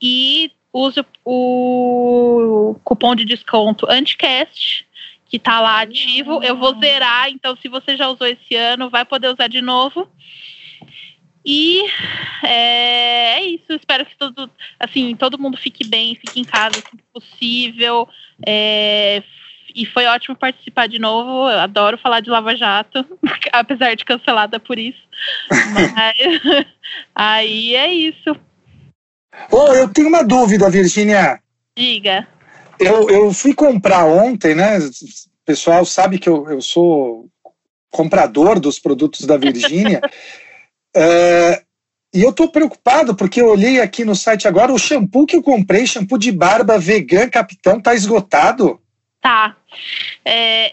e use o cupom de desconto Anticast, que está lá ativo. Eu vou zerar, então se você já usou esse ano, vai poder usar de novo. E é, é, isso, espero que todo, assim, todo mundo fique bem, fique em casa se possível. É, e foi ótimo participar de novo. Eu adoro falar de Lava Jato, (laughs) apesar de cancelada por isso. Mas (laughs) aí é isso. Oh, eu tenho uma dúvida, Virginia. Diga. Eu, eu fui comprar ontem, né? O pessoal sabe que eu, eu sou comprador dos produtos da Virgínia. é, (laughs) e eu estou preocupado porque eu olhei aqui no site agora, o shampoo que eu comprei, shampoo de barba vegan capitão, tá esgotado. Tá. É,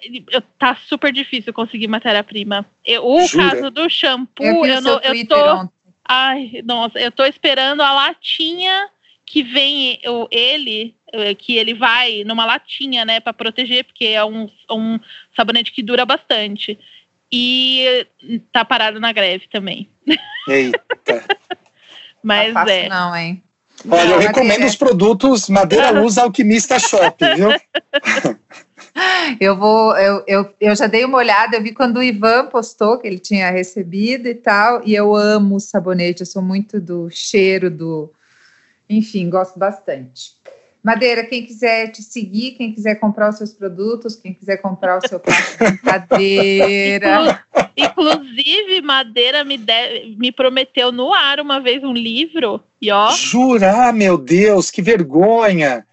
tá super difícil conseguir matéria-prima. O Jura? caso do shampoo, eu, eu, não, eu tô. Ontem. Ai, nossa, eu tô esperando a latinha que vem o, ele, que ele vai numa latinha, né, para proteger, porque é um, um sabonete que dura bastante. E tá parado na greve também. Eita. (laughs) Mas tá fácil é. Não, hein? Olha, eu recomendo os produtos Madeira Usa Alquimista Shop, viu? (laughs) Eu vou, eu, eu, eu já dei uma olhada, eu vi quando o Ivan postou que ele tinha recebido e tal, e eu amo o sabonete, eu sou muito do cheiro do. Enfim, gosto bastante. Madeira, quem quiser te seguir, quem quiser comprar os seus produtos, quem quiser comprar o seu prato de (laughs) madeira. Inclusive, Madeira me, de, me prometeu no ar uma vez um livro. E ó. Jurar, meu Deus, que vergonha!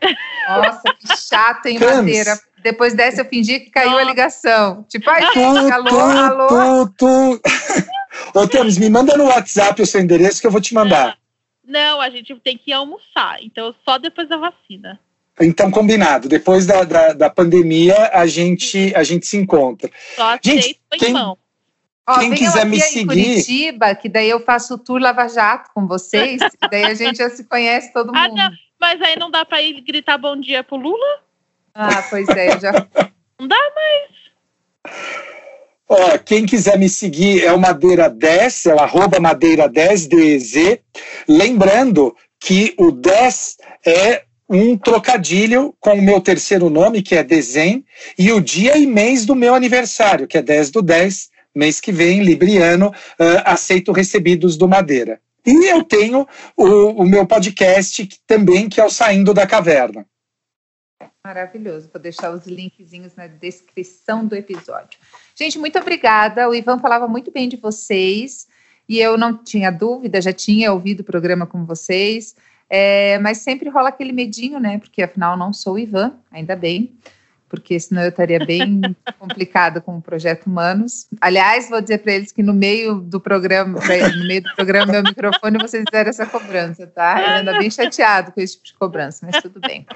Nossa, que chato, hein, Madeira? Depois dessa, eu fingi que caiu a ligação. Tipo, ai, tu, alô, tu, alô. Tu, tu. (laughs) Ô, Thames, me manda no WhatsApp o seu endereço que eu vou te mandar. Não, a gente tem que almoçar. Então, só depois da vacina. Então, combinado. Depois da, da, da pandemia, a gente, a gente se encontra. Só gente, quem, Ó, quem quiser me seguir. Curitiba, que daí eu faço o tour Lava Jato com vocês. daí a gente já se conhece todo mundo. Ah, não. Mas aí não dá para ir gritar bom dia pro Lula? Ah, pois é, já. Não dá mais. Ó, quem quiser me seguir é o Madeira 10, é o arroba Madeira 10 DZ. Lembrando que o 10 é um trocadilho com o meu terceiro nome, que é Dezem, e o dia e mês do meu aniversário, que é 10 do 10, mês que vem, Libriano, uh, aceito recebidos do Madeira. E eu tenho o, o meu podcast que, também, que é o Saindo da Caverna. Maravilhoso. Vou deixar os linkzinhos na descrição do episódio. Gente, muito obrigada. O Ivan falava muito bem de vocês e eu não tinha dúvida, já tinha ouvido o programa com vocês, é, mas sempre rola aquele medinho, né? Porque afinal não sou o Ivan, ainda bem, porque senão eu estaria bem (laughs) complicado com o projeto Humanos. Aliás, vou dizer para eles que no meio do programa, no meio do programa, meu microfone, vocês fizeram essa cobrança, tá? Ele anda bem chateado com esse tipo de cobrança, mas tudo bem.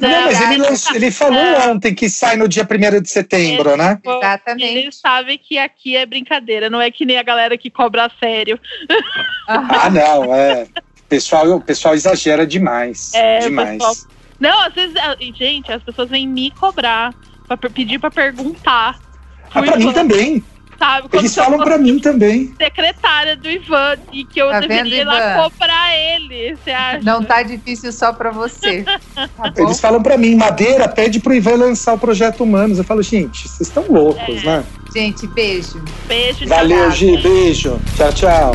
Não, não, mas ele, lançou, ele falou é. ontem que sai no dia 1 de setembro, né? Exatamente. Ele sabe que aqui é brincadeira, não é que nem a galera que cobra a sério. Ah, não, é. O pessoal, o pessoal exagera demais. É, demais. Pessoal... Não, às vezes, gente, as pessoas vêm me cobrar, pra pedir pra perguntar. Ah, pra mim também sabe? Eles falam para mim também. Secretária do Ivan e que eu tá deveria ir lá cobrar ele, você acha? Não tá difícil só para você. (laughs) Tá Eles falam para mim, Madeira pede pro Ivan lançar o projeto Humanos. Eu falo, gente, vocês estão loucos, é. né? Gente, beijo. Beijo. Valeu, Gi, beijo. Tchau, tchau.